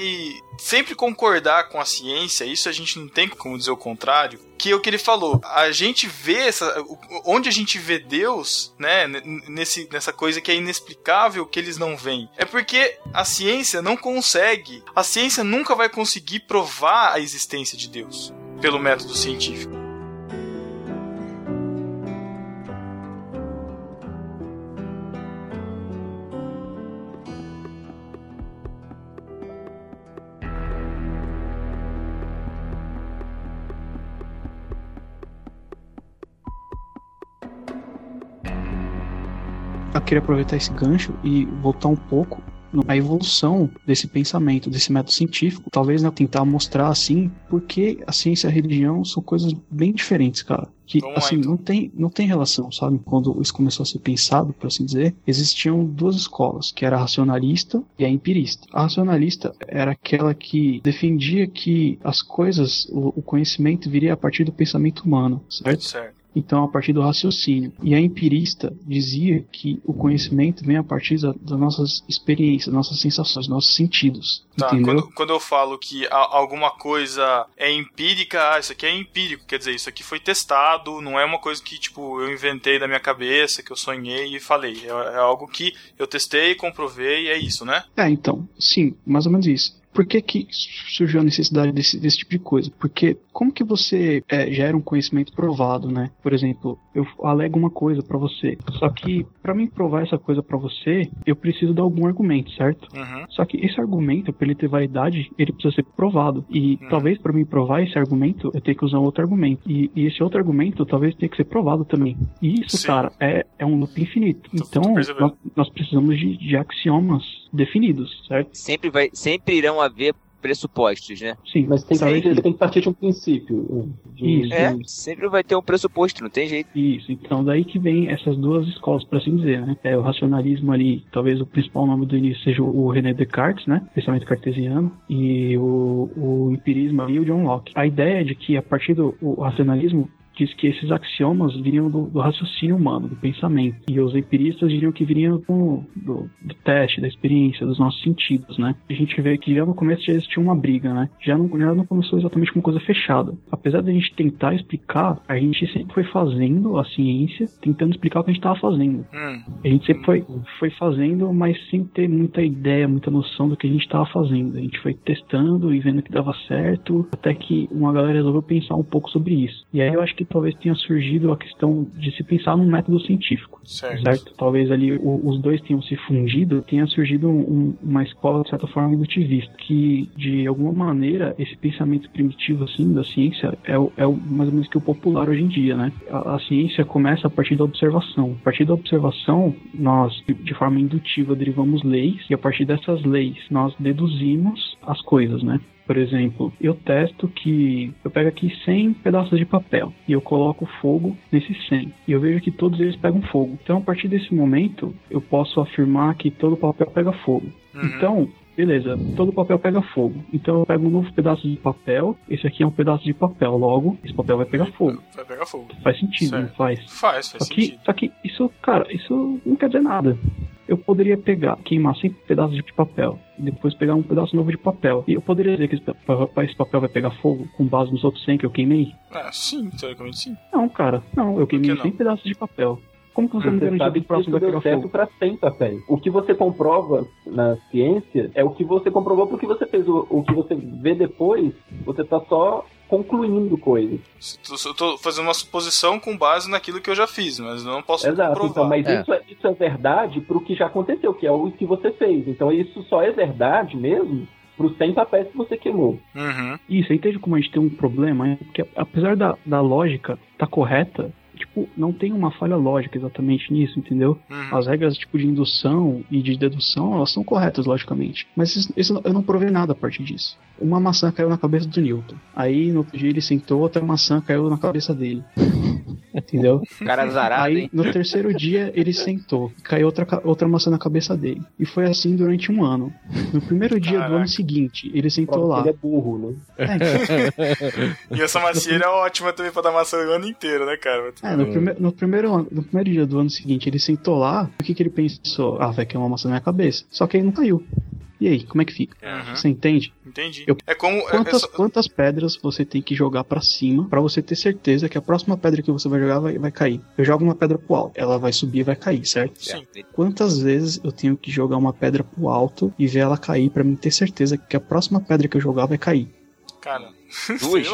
A: sempre concordar com a ciência, isso a gente não tem como dizer o contrário, que é o que ele falou. A gente vê essa. Onde a gente vê Deus, né? Nesse, nessa coisa que é inexplicável que eles não veem. É porque a ciência não consegue. A ciência nunca vai conseguir provar a existência de Deus pelo método científico.
H: Eu queria aproveitar esse gancho e voltar um pouco na evolução desse pensamento, desse método científico. Talvez né, tentar mostrar assim porque a ciência e a religião são coisas bem diferentes, cara. Que assim
A: então.
H: não tem não tem relação, sabe? Quando isso começou a ser pensado, por assim dizer, existiam duas escolas, que era a racionalista e a empirista. A racionalista era aquela que defendia que as coisas, o, o conhecimento viria a partir do pensamento humano, certo?
A: Certo.
H: Então, a partir do raciocínio. E a empirista dizia que o conhecimento vem a partir da- das nossas experiências, nossas sensações, nossos sentidos.
A: Tá, quando, quando eu falo que alguma coisa é empírica, ah, isso aqui é empírico, quer dizer, isso aqui foi testado, não é uma coisa que, tipo, eu inventei da minha cabeça, que eu sonhei e falei. É, é algo que eu testei, comprovei e é isso, né?
H: É, então, sim, mais ou menos isso. Por que, que surgiu a necessidade desse, desse tipo de coisa? Porque como que você é, gera um conhecimento provado, né? Por exemplo, eu alego uma coisa pra você, só que pra mim provar essa coisa pra você, eu preciso de algum argumento, certo?
A: Uhum.
H: Só que esse argumento, para ele ter validade, ele precisa ser provado. E
A: Hum.
H: talvez para mim provar esse argumento, eu tenho que usar um outro argumento. E, e esse outro argumento talvez tenha que ser provado também. E isso,
A: Sim.
H: cara, é, é um loop infinito.
A: Tô- tô
H: então,
A: percebendo.
H: nós, nós precisamos de, de axiomas definidos, certo?
B: Sempre, vai, sempre irão haver pressupostos, né?
H: Sim,
E: Mas tem
H: sabe
E: que, tem que partir de um princípio. De,
H: Isso.
E: de-
B: É, sempre vai ter um pressuposto, não tem jeito.
H: Isso, então daí que vem essas duas escolas, por assim dizer, né? É o racionalismo ali, talvez o principal nome do início seja o René Descartes, né? Pensamento cartesiano, e o, o empirismo ali, o John Locke. A ideia é de que a partir do o racionalismo diz que esses axiomas viriam do, do raciocínio humano, do pensamento. E os empiristas diriam que viriam do, do, do teste, da experiência, dos nossos sentidos, né? A gente vê que já no começo já existia uma briga, né? Já não, já não começou exatamente com coisa fechada. Apesar da gente tentar explicar, a gente sempre foi fazendo a ciência, tentando explicar o que a gente estava fazendo.
A: Hum,
H: A gente sempre foi, foi fazendo, mas sem ter muita ideia, muita noção do que a gente estava fazendo. A gente foi testando e vendo que dava certo, até que uma galera resolveu pensar um pouco sobre isso. E aí eu acho que talvez tenha surgido a questão de se pensar num método científico.
A: certo.
H: Certo? Talvez ali o- os dois tenham se fundido, tenha surgido um- uma escola, de certa forma, indutivista, que de alguma maneira esse pensamento primitivo assim da ciência é, o, é o- mais ou menos que o popular hoje em dia, né? A, a ciência começa a partir da observação. A partir da observação, nós, de forma indutiva, derivamos leis, e a partir dessas leis, nós deduzimos as coisas, né? Por exemplo, eu testo que eu pego aqui 100 pedaços de papel e eu coloco fogo nesses 100 e eu vejo que todos eles pegam fogo. Então, a partir desse momento, eu posso afirmar que todo papel pega fogo.
A: Uhum.
H: Então, beleza, todo papel pega fogo. Então, eu pego um novo pedaço de papel. Esse aqui é um pedaço de papel, logo, esse papel vai pegar fogo.
A: Vai pegar fogo.
H: Faz sentido, não faz?
A: Faz, faz
H: Só que,
A: sentido.
H: só que isso, cara, isso não quer dizer nada. Eu poderia pegar, queimar 100 pedaços de papel, depois pegar um pedaço novo de papel. E eu poderia dizer que esse pa- esse papel vai pegar fogo com base nos outros 100 que eu queimei?
A: Ah, sim, teoricamente sim.
H: Não, cara. Não, eu queimei
A: que não?
H: 100 pedaços de papel. Como que você me
E: Você
H: garantiu
E: sabe
H: que o próximo
E: isso deu certo para 100 papéis. O que você comprova na ciência é o que você comprovou porque você fez. O, o que você vê depois, você tá só concluindo coisas.
A: Eu tô fazendo uma suposição com base naquilo que eu já fiz, mas eu não posso
E: Exato.
A: comprovar.
E: Então, mas
C: É.
E: Isso, é, isso é verdade pro que já aconteceu, que é o que você fez. Então isso só é verdade mesmo pros 100 papéis que você queimou.
A: Uhum.
H: Isso, aí entende como a gente tem um problema? É porque apesar da, da lógica tá correta, tipo, não tem uma falha lógica exatamente nisso, entendeu?
A: Uhum.
H: As regras tipo de indução e de dedução, elas são corretas, logicamente. Mas isso, isso eu não provei nada a partir disso. Uma maçã caiu na cabeça do Newton. Aí no outro dia ele sentou, outra maçã caiu na cabeça dele. Entendeu?
B: Cara zarado,
H: Aí
B: hein?
H: no terceiro dia ele sentou, caiu outra, outra maçã na cabeça dele. E foi assim durante um ano. No primeiro dia do
A: Caraca.
H: ano seguinte, ele sentou lá.
E: Ele é burro, né?
H: É,
A: E essa macieira é ótima também pra dar maçã o ano inteiro, né, cara?
H: É, no, prime no, primeiro, ano- no primeiro dia do ano seguinte, ele sentou lá, o que, que ele pensou? Ah, vai cair uma maçã na minha cabeça. Só que aí não caiu. E aí, como é que fica?
A: Uhum.
H: Você entende?
A: Entendi.
H: Eu-
A: É como. é- é
H: Quantas,
A: só-
H: quantas pedras você tem que jogar pra cima pra você ter certeza que a próxima pedra que você vai jogar vai, vai cair? Eu jogo uma pedra pro alto, ela vai subir e vai cair, certo?
A: Sim.
H: Quantas vezes eu tenho que jogar uma pedra pro alto e ver ela cair pra mim ter certeza que a próxima pedra que eu jogar vai cair?
A: Cara,
B: Duas?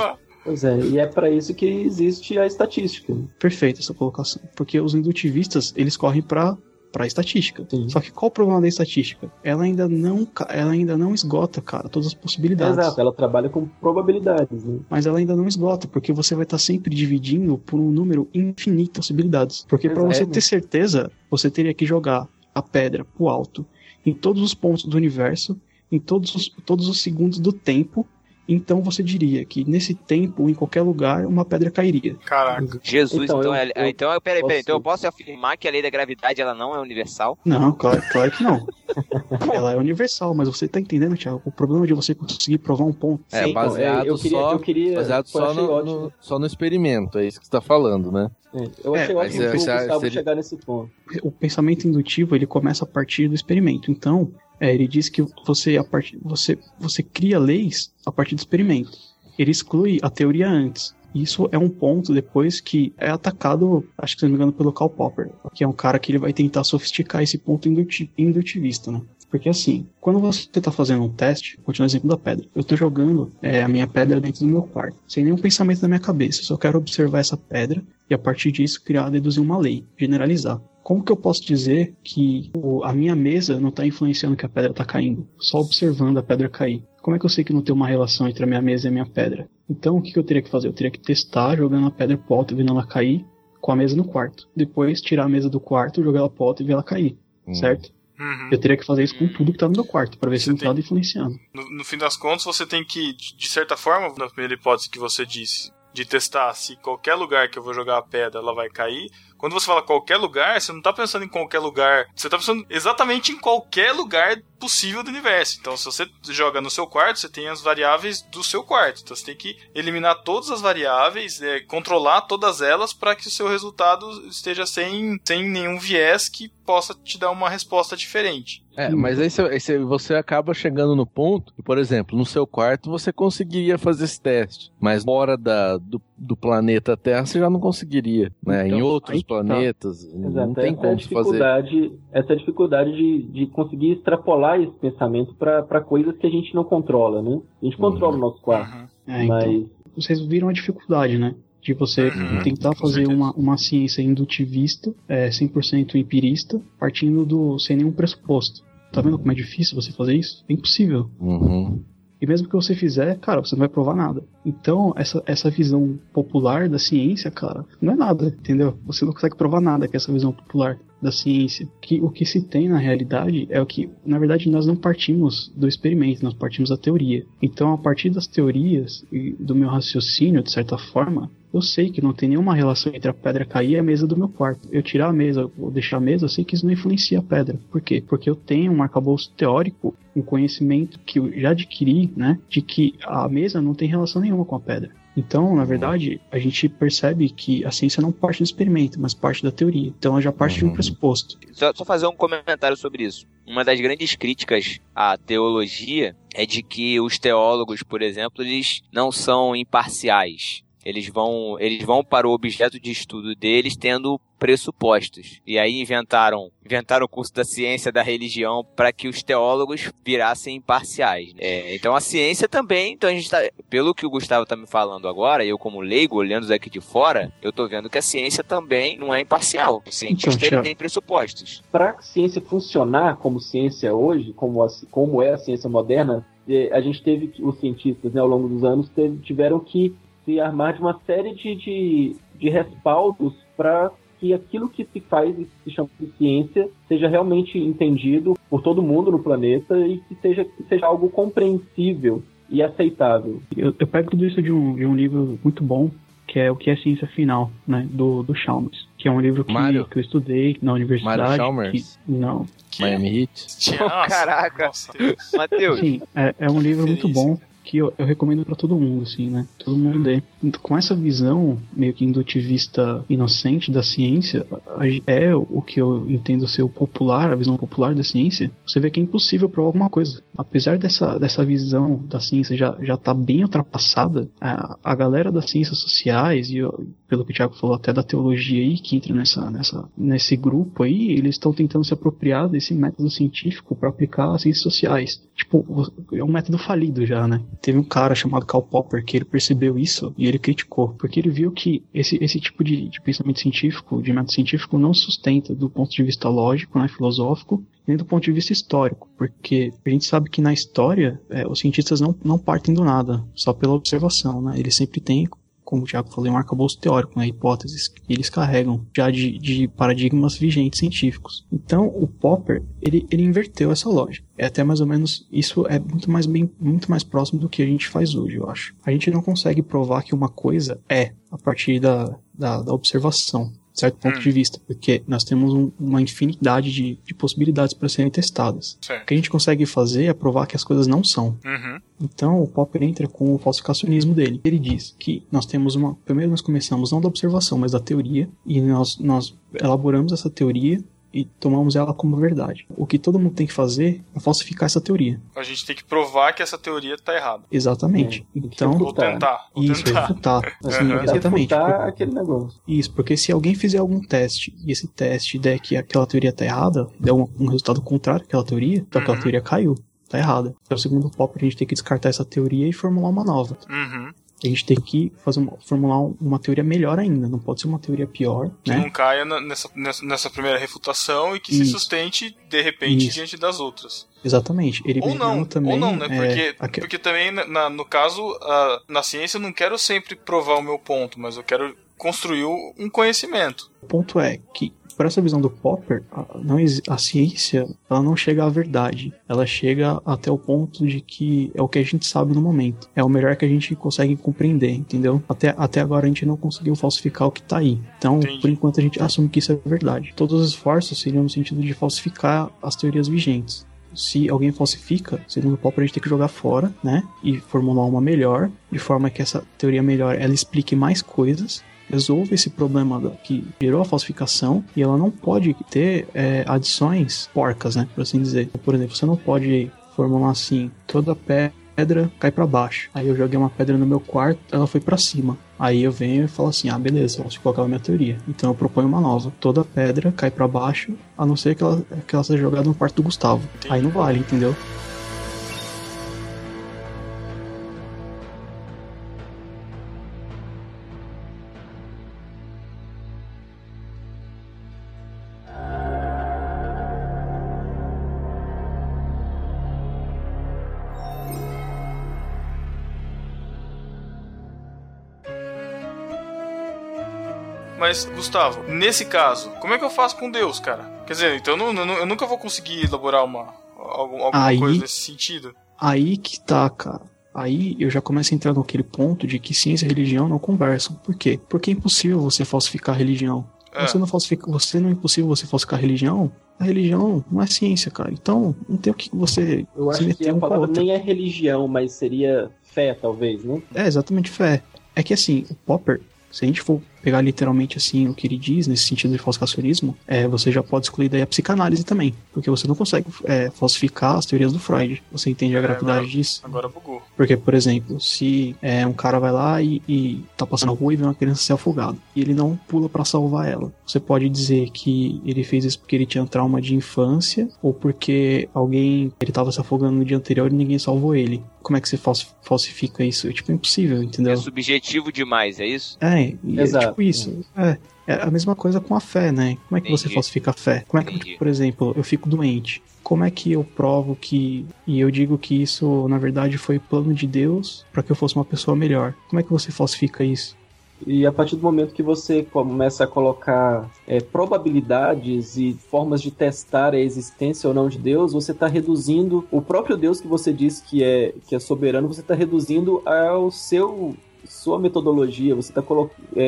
E: Pois é, e é pra isso que existe a estatística.
H: Perfeita essa colocação. Porque os indutivistas, eles correm pra para estatística.
E: Sim.
H: Só que qual o problema da estatística? Ela ainda não, ela ainda não esgota, cara, todas as possibilidades.
E: Exato, ela trabalha com probabilidades, né?
H: Mas ela ainda não esgota, porque você vai estar sempre dividindo por um número infinito de possibilidades. Porque para você ter certeza, você teria que jogar a pedra pro alto em todos os pontos do universo, em todos os, todos os segundos do tempo. Então você diria que nesse tempo, em qualquer lugar, uma pedra cairia.
A: Caraca.
B: Jesus,
E: Então,
B: então,
E: eu-
B: é-
E: eu
B: então, peraí, peraí,
E: posso-
B: então eu posso afirmar que a lei da gravidade ela não é universal?
H: Não, claro, claro que não. Ela é universal, mas você tá entendendo, Thiago? O problema de você conseguir provar um ponto.
C: É,
E: Sim, então,
C: baseado
E: eu queria,
C: só,
E: eu queria,
C: baseado
E: eu
C: só no, no- só no experimento, é isso que você tá falando, né?
E: É, eu
H: É,
E: achei
H: mas
E: ótimo
C: é-
E: que o
C: seria-
E: Gustavo
C: seria-
E: chegar nesse ponto.
H: o pensamento indutivo ele começa a partir do experimento. Então, é, ele diz que você a partir você você cria leis a partir do experimento. Ele exclui a teoria antes. Isso é um ponto depois que é atacado, acho que se não me engano, pelo Karl Popper, que é um cara que ele vai tentar sofisticar esse ponto induti- indutivista, né? Porque assim, quando você está fazendo um teste, continua o exemplo da pedra. Eu estou jogando é, a minha pedra dentro do meu quarto, sem nenhum pensamento na minha cabeça. Eu só quero observar essa pedra e a partir disso criar, deduzir uma lei, generalizar. Como que eu posso dizer que o- a minha mesa não está influenciando que a pedra está caindo? Só observando a pedra cair. Como é que eu sei que não tem uma relação entre a minha mesa e a minha pedra? Então, o que, que eu teria que fazer? Eu teria que testar jogando a pedra pro alto e vendo ela cair com a mesa no quarto. Depois, tirar a mesa do quarto, jogar ela pro alto e ver ela cair.
C: Hum.
H: Certo?
A: Uhum.
H: Eu teria que fazer isso com tudo que tá no meu quarto, para ver se
A: Você
H: não
A: tem-
H: tá influenciando.
A: No, no fim das contas, você tem que, de de certa forma, na primeira hipótese que você disse, de testar se qualquer lugar que eu vou jogar a pedra ela vai cair. Quando você fala qualquer lugar, você não tá pensando em qualquer lugar, você tá pensando exatamente em qualquer lugar possível do universo. Então, se você joga no seu quarto, você tem as variáveis do seu quarto. Então, você tem que eliminar todas as variáveis, é, controlar todas elas para que o seu resultado esteja sem, sem nenhum viés que possa te dar uma resposta diferente.
C: É, mas aí você, aí você- acaba chegando no ponto, que, por exemplo, no seu quarto você conseguiria fazer esse teste, mas fora da, do, do planeta Terra você já não conseguiria, né?
H: Então,
C: em outros
H: tá.
C: planetas, não
E: Exato,
C: tem
E: essa é
C: como fazer.
E: dificuldade, essa é a dificuldade de, de conseguir extrapolar esse pensamento para coisas que a gente não controla, né? A gente controla o nosso quarto,
A: Uhum.
H: É, então,
E: mas
H: vocês viram a dificuldade, né? De você
A: Uhum,
H: tentar fazer uma, uma ciência indutivista, é, 100% empirista, partindo do sem nenhum pressuposto. Tá vendo como é difícil você fazer isso? É impossível.
C: Uhum.
H: E mesmo que você fizer, cara, você não vai provar nada. Então, essa, essa visão popular da ciência, cara, não é nada, entendeu? Você não consegue provar nada com essa visão popular da ciência. Que o que se tem na realidade é o que, na verdade, nós não partimos do experimento, nós partimos da teoria. Então, a partir das teorias e do meu raciocínio, de certa forma, eu sei que não tem nenhuma relação entre a pedra cair e a mesa do meu quarto. Eu tirar a mesa ou deixar a mesa, eu sei que isso não influencia a pedra. Por quê? Porque eu tenho um arcabouço teórico, um conhecimento que eu já adquiri, né? De que a mesa não tem relação nenhuma com a pedra. Então, na verdade, a gente percebe que a ciência não parte do experimento, mas parte da teoria. Então, ela já parte de um
C: Uhum.
H: pressuposto.
B: Só, só fazer um comentário sobre isso. Uma das grandes críticas à teologia é de que os teólogos, por exemplo, eles não são imparciais. Eles vão, eles vão para o objeto de estudo deles tendo pressupostos. E aí inventaram, inventaram o curso da ciência da religião para que os teólogos virassem imparciais. É, então a ciência também, então a gente tá, pelo que o Gustavo tá me falando agora, eu como leigo olhando daqui de fora, eu tô vendo que a ciência também não é imparcial. O cientista
H: Então,
B: tem pressupostos.
E: para a ciência funcionar como ciência hoje, como, a- como é a ciência moderna, eh, a gente teve que, os cientistas, né, ao longo dos anos, teve- tiveram que se armar de uma série de, de, de respaldos para que aquilo que se faz e se chama de ciência seja realmente entendido por todo mundo no planeta e que seja, que seja algo compreensível e aceitável.
H: Eu, eu pego tudo isso de um, de um livro muito bom, que é O que é Ciência Final, né? Do, do Chalmers. Que é um livro que,
C: Mário?
H: que eu estudei na universidade.
C: Mário Chalmers?
H: que- não.
A: Que...
C: Miami Heat.
B: Oh, caraca. Matheus,
H: Sim, é, é um livro muito bom que eu, eu recomendo pra todo mundo, assim, né? Todo mundo lê. Então, Com essa visão meio que indutivista inocente da ciência, é o que eu entendo ser o popular, a visão popular da ciência. Você vê que é impossível provar alguma coisa. Apesar dessa, dessa visão da ciência já já tá bem ultrapassada, a, a galera das ciências sociais e pelo que o Thiago falou até da teologia aí que entra nessa, nessa nesse grupo aí, eles estão tentando se apropriar desse método científico para aplicar as ciências sociais. Tipo, é um método falido já, né? Teve um cara chamado Karl Popper que ele percebeu isso e ele criticou, porque ele viu que esse, esse tipo de, de pensamento científico, de método científico, não sustenta do ponto de vista lógico, né, filosófico, nem do ponto de vista histórico, porque a gente sabe que na história é, os cientistas não, não partem do nada, só pela observação, né? Eles sempre têm, como o Tiago falou, um arcabouço teórico, né? Hipóteses que eles carregam já de, de paradigmas vigentes científicos. Então, o Popper, ele, ele inverteu essa lógica. É até mais ou menos, isso é muito mais bem, muito mais próximo do que a gente faz hoje, eu acho. A gente não consegue provar que uma coisa é a partir da, da, da observação certo ponto
A: Hum.
H: de vista, porque nós temos um- uma infinidade de, de possibilidades para serem testadas. O
A: Certo.
H: que a gente consegue fazer é provar que as coisas não são.
A: Uhum.
H: Então o Popper entra com o falsificacionismo dele. Ele diz que nós temos uma. Primeiro nós começamos não da observação, mas da teoria, e nós, nós elaboramos essa teoria e tomamos ela como verdade. O que todo mundo tem que fazer é falsificar essa teoria.
A: A gente tem que provar que essa teoria tá errada.
H: Exatamente.
E: É,
H: Então.
E: Refutar.
A: tentar.
H: Isso,
A: tentar.
H: refutar. Sim,
A: Uhum.
H: exatamente.
E: Refutar aquele negócio.
H: Isso, porque se alguém fizer algum teste e esse teste der que aquela teoria tá errada, der um, um resultado contrário àquela teoria, então aquela
A: Uhum.
H: teoria caiu, tá errada. Então, segundo o Popper, a gente tem que descartar essa teoria e formular uma nova.
A: Uhum.
H: A gente tem que fazer uma, formular um- uma teoria melhor ainda, não pode ser uma teoria pior,
A: Que
H: né?
A: não caia nessa, nessa, primeira refutação e que se
H: Isso.
A: sustente, de repente,
H: Isso.
A: diante das outras.
H: Exatamente. Ele
A: Ou não,
H: também,
A: ou não, né?
H: é,
A: Porque,
H: aque-
A: porque também, na- no caso, a- na ciência, eu não quero sempre provar o meu ponto, mas eu quero construir o- um conhecimento.
H: O ponto é que, por essa visão do Popper, a, não, a ciência ela não chega à verdade. Ela chega até o ponto de que é o que a gente sabe no momento. É o melhor que a gente consegue compreender, entendeu? Até, até agora a gente não conseguiu falsificar o que tá aí. Então,
A: Entendi.
H: por enquanto, a gente assume que isso é verdade. Todos os esforços seriam no sentido de falsificar as teorias vigentes. Se alguém falsifica, segundo o Popper, a gente tem que jogar fora, né? E formular uma melhor, de forma que essa teoria melhor ela explique mais coisas resolve esse problema que gerou a falsificação e ela não pode ter é, adições porcas, né? Por assim dizer. Por exemplo, você não pode formular assim: toda pedra cai pra baixo. Aí eu joguei uma pedra no meu quarto, ela foi pra cima. Aí eu venho e falo assim: ah, beleza, falsificou aquela minha teoria. Então eu proponho uma nova: toda pedra cai pra baixo, a não ser que ela, que ela seja jogada no quarto do Gustavo. Aí não vale, entendeu?
A: Mas, Gustavo, nesse caso, como é que eu faço com Deus, cara? Quer dizer, então eu, não- eu nunca vou conseguir elaborar uma, algum- alguma
H: Aí-
A: coisa nesse sentido.
H: Aí que tá, cara. Aí eu já começo a entrar naquele ponto de que ciência e religião não conversam. Por quê? Porque é impossível você falsificar a religião.
A: É.
H: Você não falsifica, você não é impossível você falsificar a religião. A religião não é ciência, cara. Então, não tem o que você
E: Eu
H: se
E: acho
H: meter
E: que a
H: um com a
E: palavra
H: outra.
E: nem é religião, mas seria fé, talvez, né?
H: É exatamente fé. É que assim, o Popper, se a gente for pegar literalmente assim o que ele diz nesse sentido de falsificacionismo, é, você já pode excluir daí a psicanálise também, porque você não consegue é, falsificar as teorias do Freud. Você entende a
A: É,
H: gravidade
A: agora-
H: disso?
A: Agora bugou.
H: Porque, por exemplo, se é, um cara vai lá e, e tá passando a rua e vê uma criança ser afogada e ele não pula pra salvar ela, você pode dizer que ele fez isso porque ele tinha trauma de infância ou porque alguém ele tava se afogando no dia anterior e ninguém salvou ele. Como é que você falsi- falsifica isso? É tipo impossível, entendeu?
B: É subjetivo demais, é isso?
H: É, e é
E: Exato.
H: Tipo isso. É. É a mesma coisa com a fé, né? Como é que você falsifica a fé? Como é que,
B: Entendi.
H: por exemplo, eu fico doente? Como é que eu provo que. E eu digo que isso, na verdade, foi plano de Deus para que eu fosse uma pessoa melhor? Como é que você falsifica isso?
E: E a partir do momento que você começa a colocar é, probabilidades e formas de testar a existência ou não de Deus, você está reduzindo o próprio Deus que você diz que é, que é soberano, você está reduzindo ao seu sua metodologia, você está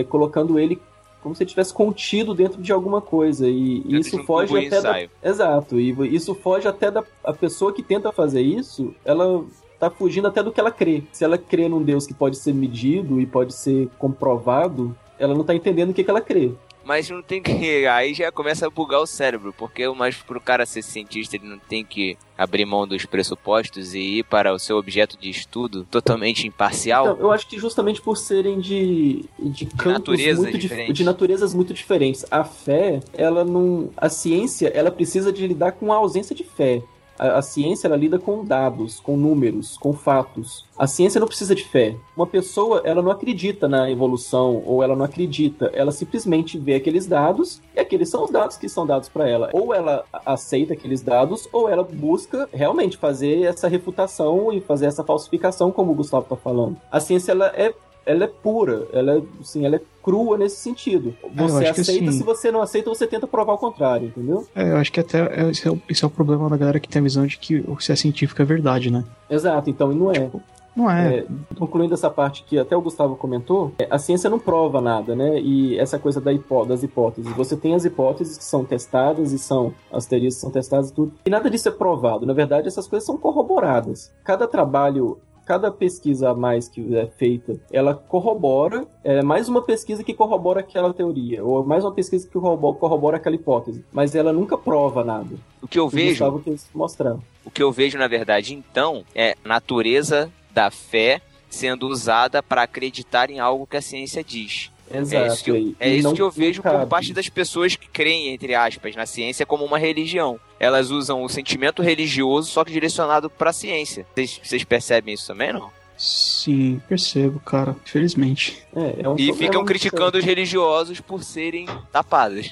E: colocando ele como se ele estivesse contido dentro de alguma coisa e
B: Dentro
E: isso foge até da, exato e isso foge até da a pessoa que tenta fazer isso ela tá fugindo até do que ela crê. Se ela crê num Deus que pode ser medido e pode ser comprovado ela não tá entendendo o que, que ela crê
B: Mas não tem que. Aí já começa a bugar o cérebro, porque mas pro cara ser cientista ele não tem que abrir mão dos pressupostos e ir para o seu objeto de estudo totalmente imparcial.
E: Então, eu acho que justamente por serem de, de campos
B: natureza
E: muito dif-
B: diferente.
E: de naturezas muito diferentes. A fé, ela não. A ciência, ela precisa de lidar com a ausência de fé. A, a ciência, ela lida com dados, com números, com fatos. A ciência não precisa de fé. Uma pessoa, ela não acredita na evolução, ou ela não acredita. Ela simplesmente vê aqueles dados, e aqueles são os dados que são dados para ela. Ou ela aceita aqueles dados, ou ela busca realmente fazer essa refutação e fazer essa falsificação, como o Gustavo tá falando. A ciência, ela é ela é pura, ela é, assim, ela é crua nesse sentido.
H: eu
E: Você aceita,
H: assim-
E: se você não aceita, você tenta provar o contrário, entendeu?
H: É, eu acho que até é, esse, é o, esse é o problema da galera que tem a visão de que o que é científico é verdade, né?
E: Exato, então, e não é.
H: Não é.
E: É, concluindo essa parte que até o Gustavo comentou, é, a ciência não prova nada, né? E essa coisa da hipó das hipóteses. Você tem as hipóteses que são testadas e são as teorias que são testadas e tudo. E nada disso é provado. Na verdade, essas coisas são corroboradas. Cada trabalho. Cada pesquisa a mais que é feita, ela corrobora, é mais uma pesquisa que corrobora aquela teoria, ou mais uma pesquisa que corrobora, corrobora aquela hipótese, mas ela nunca prova nada.
B: O que eu
E: O
B: vejo,
E: Gustavo quis mostrar.
B: o que eu vejo na verdade então é a natureza da fé sendo usada para acreditar em algo que a ciência diz.
E: Exato.
B: é isso que eu, é isso que eu vejo por
E: cabe.
B: parte das pessoas que creem, entre aspas, na ciência como uma religião. Elas usam o sentimento religioso, só que direcionado para a ciência. Vocês percebem isso também, não?
H: Sim, percebo, cara. Infelizmente.
E: É, é um
B: E
E: problema
B: ficam criticando os religiosos por serem tapados.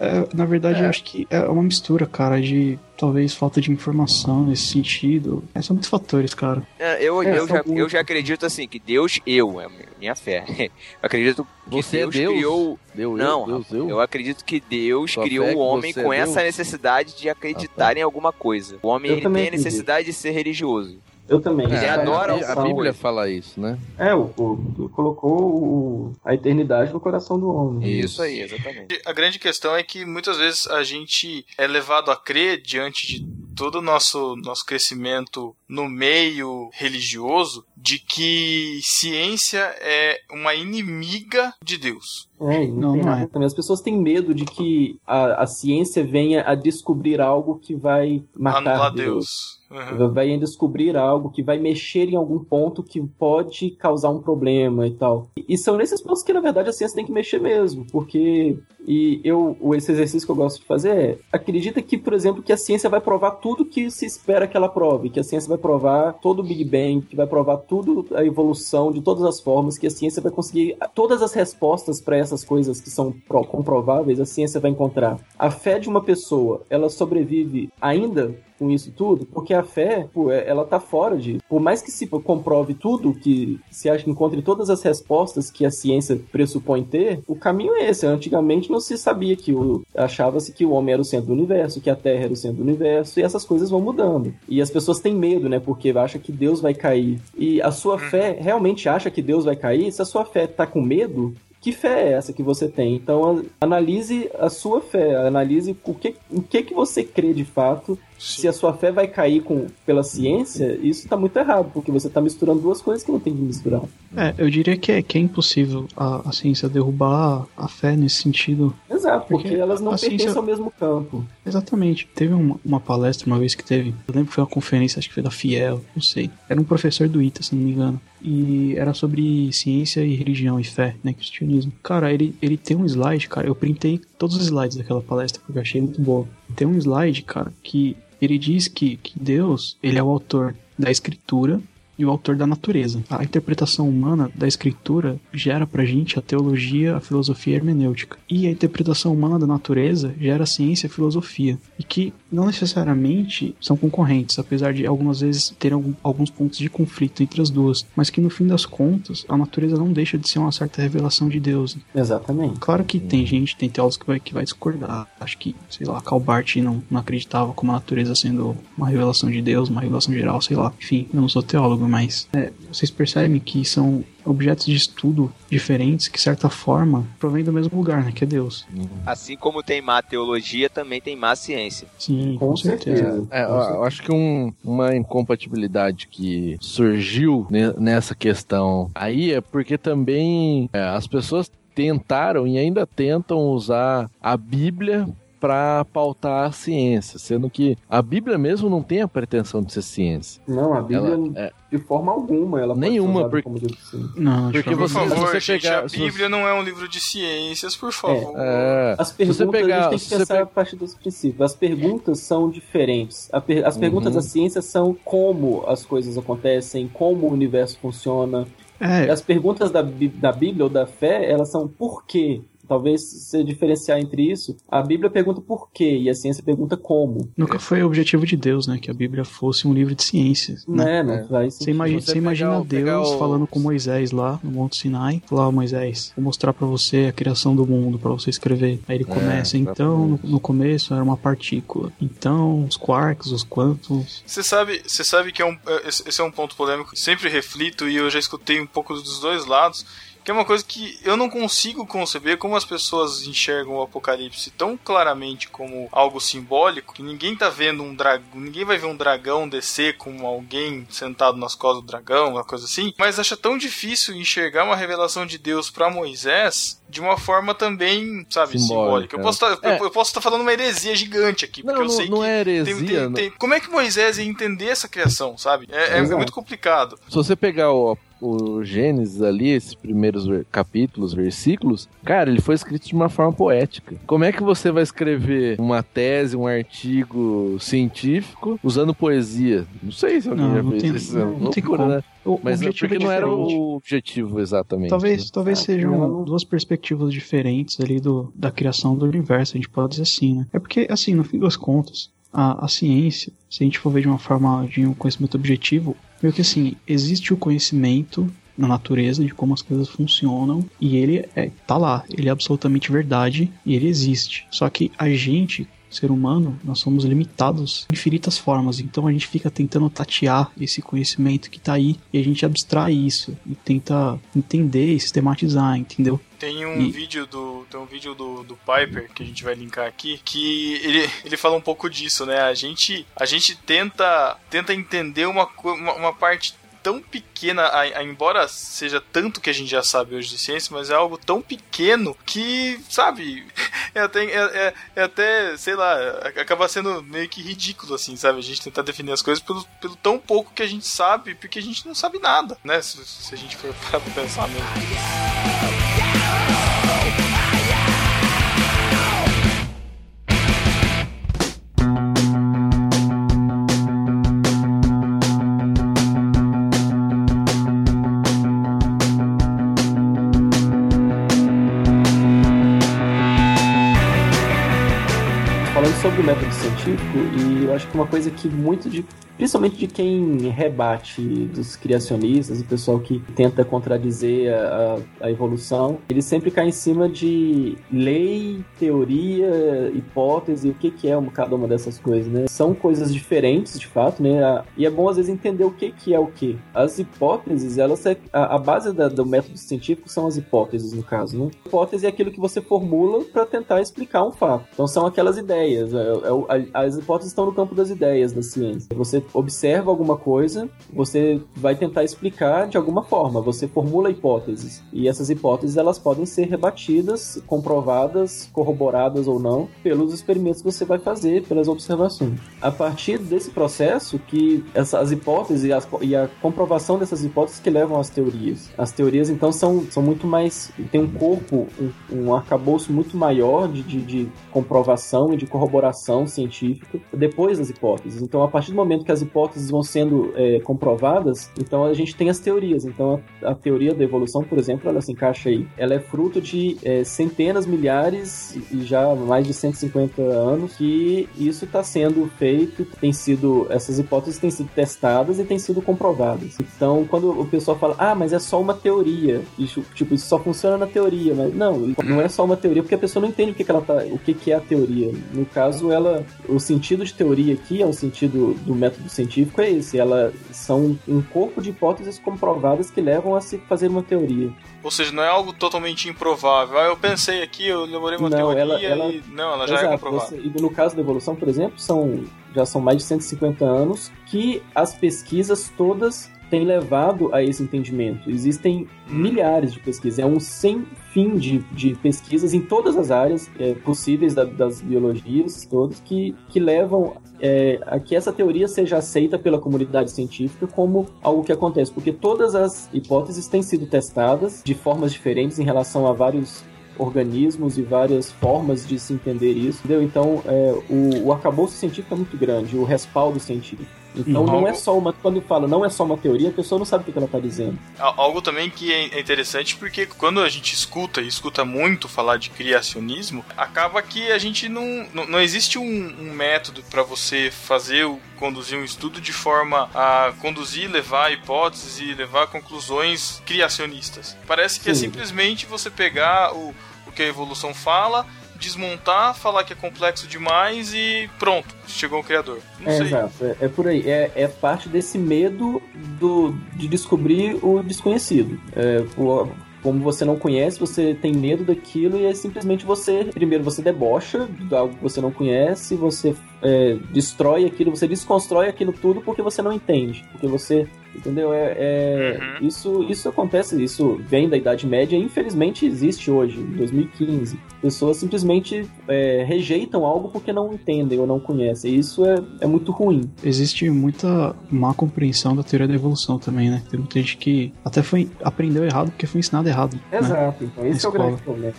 H: É, na verdade, eu acho que é uma mistura, cara, de talvez falta de informação nesse sentido. É, são muitos fatores, cara.
B: É, Eu,
E: É,
B: eu, já,
E: muito.
B: eu já acredito assim, que Deus, eu, é minha fé. Eu acredito que
C: Você
B: Deus,
C: é Deus?
B: criou.
C: Deu
B: Não,
C: eu, Deus, eu.
B: Eu acredito que Deus
C: Sua
B: criou o homem
C: é
B: com essa necessidade de acreditar em alguma coisa. O homem tem a
E: acredito.
B: necessidade de ser religioso.
E: Eu também.
B: Ele
C: É,
B: adora
C: a, a. Bíblia fala isso, né?
E: É, o, o- colocou o- a eternidade no coração do homem.
B: Isso aí, exatamente.
A: A grande questão é que muitas vezes a gente é levado a crer diante de todo o nosso, nosso crescimento no meio religioso de que ciência é uma inimiga de Deus.
E: É, não,
H: Não, não é.
E: também. As pessoas têm medo de que a, a ciência venha a descobrir algo que vai matar
A: Anular
E: Deus.
A: Deus. Uhum.
E: Vai descobrir algo que vai mexer em algum ponto que pode causar um problema e tal. E, são nesses pontos que, na verdade, a ciência tem que mexer mesmo. Porque. E eu, esse exercício que eu gosto de fazer é. Acredita que, por exemplo, que a ciência vai provar tudo que se espera que ela prove. Que a ciência vai provar todo o Big Bang, que vai provar tudo a evolução de todas as formas, que a ciência vai conseguir todas as respostas para essas coisas que são pro- comprováveis, a ciência vai encontrar. A fé de uma pessoa, ela sobrevive ainda com isso tudo, porque a fé, pô, é- ela tá fora de. Por mais que se comprove tudo, que se acha que encontre todas as respostas que a ciência pressupõe ter, o caminho é esse. Antigamente não se sabia que o. achava-se que o homem era o centro do universo, que a Terra era o centro do universo, e essas coisas vão mudando. E as pessoas têm medo, né? Porque acha que Deus vai cair. E a sua fé realmente acha que Deus vai cair? Se a sua fé tá com medo, que fé é essa que você tem? Então, analise a sua fé, analise o que, em que, que você crê de fato
A: Sim.
E: Se a sua fé vai cair com, pela ciência, isso tá muito errado, porque você tá misturando duas coisas que não tem que misturar.
H: É, eu diria que é, que é impossível a, a ciência derrubar a fé nesse sentido.
E: Exato, porque,
H: Porque
E: elas não
H: a ciência-
E: pertencem ao mesmo campo.
H: Exatamente. Teve uma, uma palestra uma vez que teve, eu lembro que foi uma conferência, acho que foi da Fiel, não sei. Era um professor do ITA, se não me engano. E era sobre ciência e religião e fé, né, cristianismo. Cara, ele, ele tem um slide, cara, eu printei todos os slides daquela palestra porque eu achei muito boa. Tem um slide, cara, que ele diz que, que Deus, ele é o autor da escritura e o autor da natureza. A interpretação humana da escritura gera pra gente a teologia, a filosofia hermenêutica. E a interpretação humana da natureza gera a ciência e a filosofia. E que não necessariamente são concorrentes, apesar de algumas vezes terem alguns pontos de conflito entre as duas. Mas que no fim das contas, a natureza não deixa de ser uma certa revelação de Deus.
E: Exatamente.
H: Claro que tem gente, tem teólogos que vai, que vai discordar. Acho que, sei lá, Calbart não, não acreditava como a natureza sendo uma revelação de Deus, uma revelação geral, sei lá. Enfim, eu não sou teólogo, mas é, vocês percebem que são objetos de estudo diferentes que, de certa forma, provêm do mesmo lugar, né? Que é Deus.
B: Assim como tem má teologia, também tem má ciência.
H: Sim,
E: Com
H: com, certeza.
E: certeza.
C: É, eu, eu acho que um- uma incompatibilidade que surgiu ne- nessa questão aí é porque também é, as pessoas tentaram e ainda tentam usar a Bíblia para pautar a ciência, sendo que a Bíblia mesmo não tem a pretensão de ser ciência.
E: Não, a Bíblia,
C: Ela, é,
E: de forma alguma, ela
C: Nenhuma,
E: pode ser usada
C: porque-.
H: Não,
C: Porque
A: Por
C: você-
A: favor,
C: se você
A: gente,
C: pegar-
A: a Bíblia não é um livro de ciências, por favor.
C: é,
E: As
C: se
E: perguntas
C: você pegar,
E: a gente tem que
C: você
E: pensar
C: pe-
E: a partir dos princípios. As perguntas são diferentes. As perguntas
C: Uhum.
E: da ciência são como as coisas acontecem, como o universo funciona.
H: É,
E: As perguntas da, da Bíblia ou da fé, elas são por quê? Talvez se diferenciar entre isso, a Bíblia pergunta por quê e a ciência pergunta como.
H: nunca foi o objetivo de Deus, né? Que a Bíblia fosse um livro de ciências, né?
E: Né?
C: É.
E: faz
H: Você
E: sentido.
H: imagina,
C: você
H: você imagina
C: pegar o- pegar
H: Deus
C: o-
H: falando com Moisés lá no Monte Sinai. "Ó, Moisés, vou mostrar pra você a criação do mundo, pra você escrever. Aí ele
C: É,
H: começa, então, no, no começo era uma partícula. Então, os quarks, os quantos.
A: Você sabe, você sabe que é um, é- esse esse é um ponto polêmico que sempre reflito e eu já escutei um pouco dos dois lados, que é uma coisa que eu não consigo conceber como as pessoas enxergam o apocalipse tão claramente como algo simbólico que ninguém tá vendo um dragão, ninguém vai ver um dragão descer com alguém sentado nas costas do dragão, uma coisa assim, mas acha tão difícil enxergar uma revelação de Deus pra Moisés de uma forma também, sabe, simbólica.
C: Simbólica.
A: Eu posso estar
C: É.
A: estar falando uma heresia gigante aqui, porque
C: Não,
A: eu
C: não-
A: sei
C: não
A: que
C: é
A: tem-
C: heresia,
A: tem-
C: não.
A: tem- como é que Moisés ia entender essa criação, sabe? É, é
E: Exato.
A: muito complicado.
C: Se você pegar o, o Gênesis ali, esses primeiros capítulos, versículos, cara, ele foi escrito de uma forma poética. Como é que você vai escrever uma tese, um artigo científico usando poesia? Não sei se alguém
H: Não,
C: já
H: não
C: fez
H: tem-
C: isso.
H: não-
C: é
H: não tem
C: loucura,
H: como.
C: né?
H: O
C: Mas é
H: objetivo
C: porque
H: é
C: não era o objetivo exatamente.
H: Talvez,
C: né?
H: talvez
E: É,
H: sejam
E: não-
H: duas perspectivas diferentes ali do, da criação do universo, a gente pode dizer assim, né? É porque, assim, no fim das contas, a, a ciência, se a gente for ver de uma forma de um conhecimento objetivo, meio que assim, existe o conhecimento na natureza de como as coisas funcionam e ele é, tá lá, ele é absolutamente verdade e ele existe. Só que a gente, ser humano, nós somos limitados de infinitas formas, então a gente fica tentando tatear esse conhecimento que tá aí e a gente abstrai isso e tenta entender e sistematizar, entendeu?
A: Tem um
H: E-
A: vídeo do tem um vídeo do, do Piper que a gente vai linkar aqui que ele, ele fala um pouco disso, né? A gente a gente tenta tenta entender uma uma, uma parte tão pequena, a- a- embora seja tanto que a gente já sabe hoje de ciência, mas é algo tão pequeno que, sabe, é até, é, é- é até sei lá, acaba sendo meio que ridículo, assim, sabe? A gente tentar definir as coisas pelo, pelo tão pouco que a gente sabe, porque a gente não sabe nada, né? Se, se a gente for pra pensar mesmo.
E: Método científico, e eu acho que uma coisa que muito de principalmente de quem rebate dos criacionistas, o pessoal que tenta contradizer a, a, evolução, ele sempre cai em cima de lei, teoria, hipótese, o que, que é uma, cada uma dessas coisas, né? São coisas diferentes, de fato, né? E é bom às vezes entender o que, que é o que. As hipóteses, elas é, a, a base da- do método científico são as hipóteses, no caso, né? Hipótese é aquilo que você formula para tentar explicar um fato. Então são aquelas ideias. É- as hipóteses estão no campo das ideias da ciência. Você observa alguma coisa, você vai tentar explicar de alguma forma. Você formula hipóteses. E essas hipóteses elas podem ser rebatidas, comprovadas, corroboradas ou não, pelos experimentos que você vai fazer, pelas observações. A partir desse processo que essa- as hipóteses e, as- e a comprovação dessas hipóteses que levam às teorias. As teorias, então, são, são muito mais. tem um corpo, um, um arcabouço muito maior de, de, de comprovação e de corroboração científica depois das hipóteses. Então, a partir do momento que as hipóteses vão sendo é, comprovadas, então a gente tem as teorias. Então, a, a teoria da evolução, por exemplo, ela se encaixa aí. Ela é fruto de é, centenas, milhares e já mais de 150 anos que isso está sendo feito, tem sido essas hipóteses têm sido testadas e têm sido comprovadas. Então, quando o pessoal fala, ah, mas é só uma teoria, isso, tipo, isso só funciona na teoria, mas não, não é só uma teoria porque a pessoa não entende o que, que ela tá, o que, que é a teoria. No caso, ela, o sentido de teoria aqui, é o sentido do método científico é esse, ela são um corpo de hipóteses comprovadas que levam a se fazer uma teoria.
A: Ou seja, não é algo totalmente improvável. Ah, eu pensei aqui, eu elaborei uma
E: Não,
A: teoria
E: ela- ela-
A: e. Não, ela já é
E: Exato,
A: comprovada.
E: você- e no caso da evolução, por exemplo, são já são mais de 150 anos que as pesquisas todas têm levado a esse entendimento. Existem milhares de pesquisas, é um sem fim de, de pesquisas em todas as áreas é, possíveis da- das biologias, todas, que, que levam é, a que essa teoria seja aceita pela comunidade científica como algo que acontece, porque todas as hipóteses têm sido testadas de formas diferentes em relação a vários organismos e várias formas de se entender isso, entendeu? Então, é, o, o arcabouço científico é muito grande, o respaldo científico. Então,
A: Uhum.
E: não é só uma. Quando fala não é só uma teoria, a pessoa não sabe o que ela está dizendo.
A: Al- Algo também que é é interessante porque quando a gente escuta e escuta muito falar de criacionismo, acaba que a gente não. Não, não existe um, um método para você fazer, o- conduzir um estudo de forma a conduzir, levar hipóteses e levar conclusões criacionistas. Parece que é
E: Sim.
A: simplesmente você pegar o, o que a evolução fala. Desmontar, falar que é complexo demais e pronto, chegou o criador. Não
E: É,
A: sei.
E: exato, é, é por aí. É, é parte desse medo do, de descobrir o desconhecido. É, o- como você não conhece, você tem medo daquilo e é simplesmente você. Primeiro, você debocha de algo que você não conhece, você é, destrói aquilo, você desconstrói aquilo tudo porque você não entende. Porque você. Entendeu? É, é-
A: Uhum.
E: isso, isso acontece, isso vem da Idade Média e infelizmente existe hoje, em 2015. Pessoas simplesmente é, rejeitam algo porque não entendem ou não conhecem. E isso é, é muito ruim.
H: Existe muita má compreensão da teoria da evolução também, né? Tem muita gente que até foi aprendeu errado porque foi ensinado errado. né?
E: Exato, então esse é o grande problema.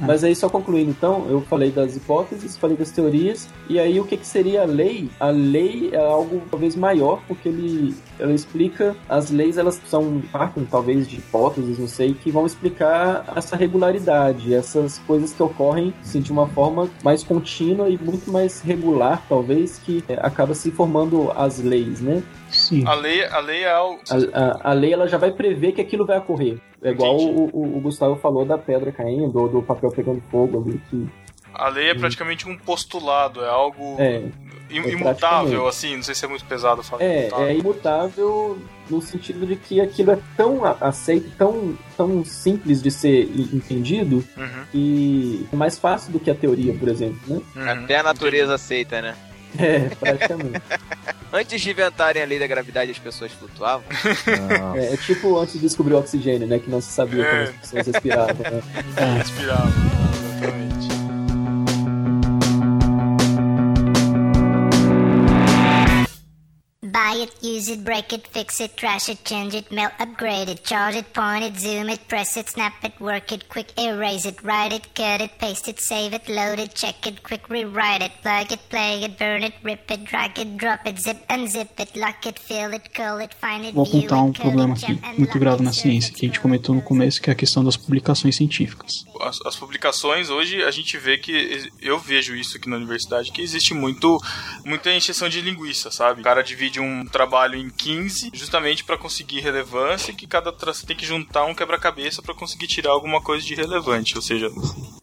E: Mas aí, só concluindo, então, eu falei das hipóteses, falei das teorias, e aí o que, que seria a lei? A lei é algo talvez maior, porque ele, ela explica, as leis elas são, partem talvez de hipóteses, não sei, que vão explicar essa regularidade, essas coisas que ocorrem assim, de uma forma mais contínua e muito mais regular, talvez, que é, acaba se formando as leis, né?
H: Sim.
A: A lei, a lei é algo.
E: A, a, a lei ela já vai prever que aquilo vai ocorrer. É igual o, o, o Gustavo falou da pedra caindo, ou do papel pegando fogo ali, que
A: A lei é praticamente um postulado, é algo
E: é, é
A: imutável,
E: praticamente.
A: assim, não sei se é muito pesado falar
E: é,
A: imutável.
E: é imutável no sentido de que aquilo é tão aceito, tão, tão simples de ser entendido,
A: Uhum,
E: e é mais fácil do que a teoria, por exemplo, né?
A: uhum.
B: Até a natureza aceita, né?
E: É, praticamente.
B: Antes de inventarem a lei da gravidade, as pessoas flutuavam.
E: É, é tipo antes de descobrir o oxigênio, né? Que não se sabia como
A: É.
E: as pessoas respiravam, né?
A: Respirava, exatamente.
F: Buy it, use
I: it, break it, fix it, trash it, change it, melt, upgrade it, charge it, point it, zoom it, press it, snap it, work it, quick erase it, write it, cut it, paste it, save it, load it, check it, quick rewrite it, plug it, play it, burn it, rip it, drag it, drop it, zip, unzip it, lock it, fill it, curl it, find it,
H: Vou apontar um problema
I: it,
H: aqui muito grave na ciência, que a gente comentou no começo, que é a questão das publicações científicas.
A: As, as publicações, hoje a gente vê que, eu vejo isso aqui na universidade, que existe muito, muita encheção de linguiça, sabe? O cara divide um trabalho em 15 justamente para conseguir relevância, que cada tra- você tem que juntar um quebra-cabeça para conseguir tirar alguma coisa de relevante, ou seja,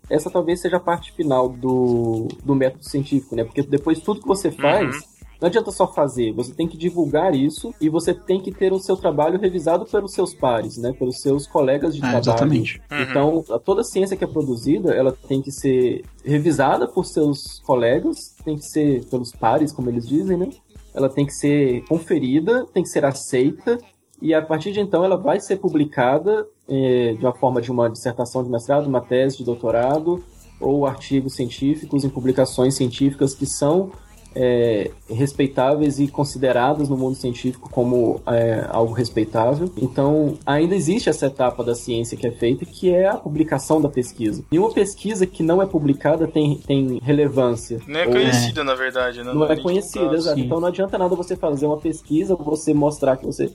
E: Essa talvez seja a parte final do, do método científico, né? Porque depois tudo que você faz,
A: Uhum.
E: não adianta só fazer, você tem que divulgar isso e você tem que ter o seu trabalho revisado pelos seus pares, né? Pelos seus colegas de
H: Ah,
E: trabalho.
H: exatamente.
A: Uhum.
E: Então, toda a ciência que é produzida, ela tem que ser revisada por seus colegas, tem que ser pelos pares, como eles dizem, né? Ela tem que ser conferida, tem que ser aceita, e a partir de então ela vai ser publicada eh, de uma forma de uma dissertação de mestrado, uma tese de doutorado, ou artigos científicos em publicações científicas que são é, respeitáveis e consideradas no mundo científico como é, algo respeitável. Então, ainda existe essa etapa da ciência que é feita, que é a publicação da pesquisa. Nenhuma pesquisa que não é publicada tem, tem relevância.
A: nem é
E: Ou-
A: conhecida, na verdade, né?
E: não é
A: nem
E: conhecida, exato. Então não adianta nada você fazer uma pesquisa, você mostrar que você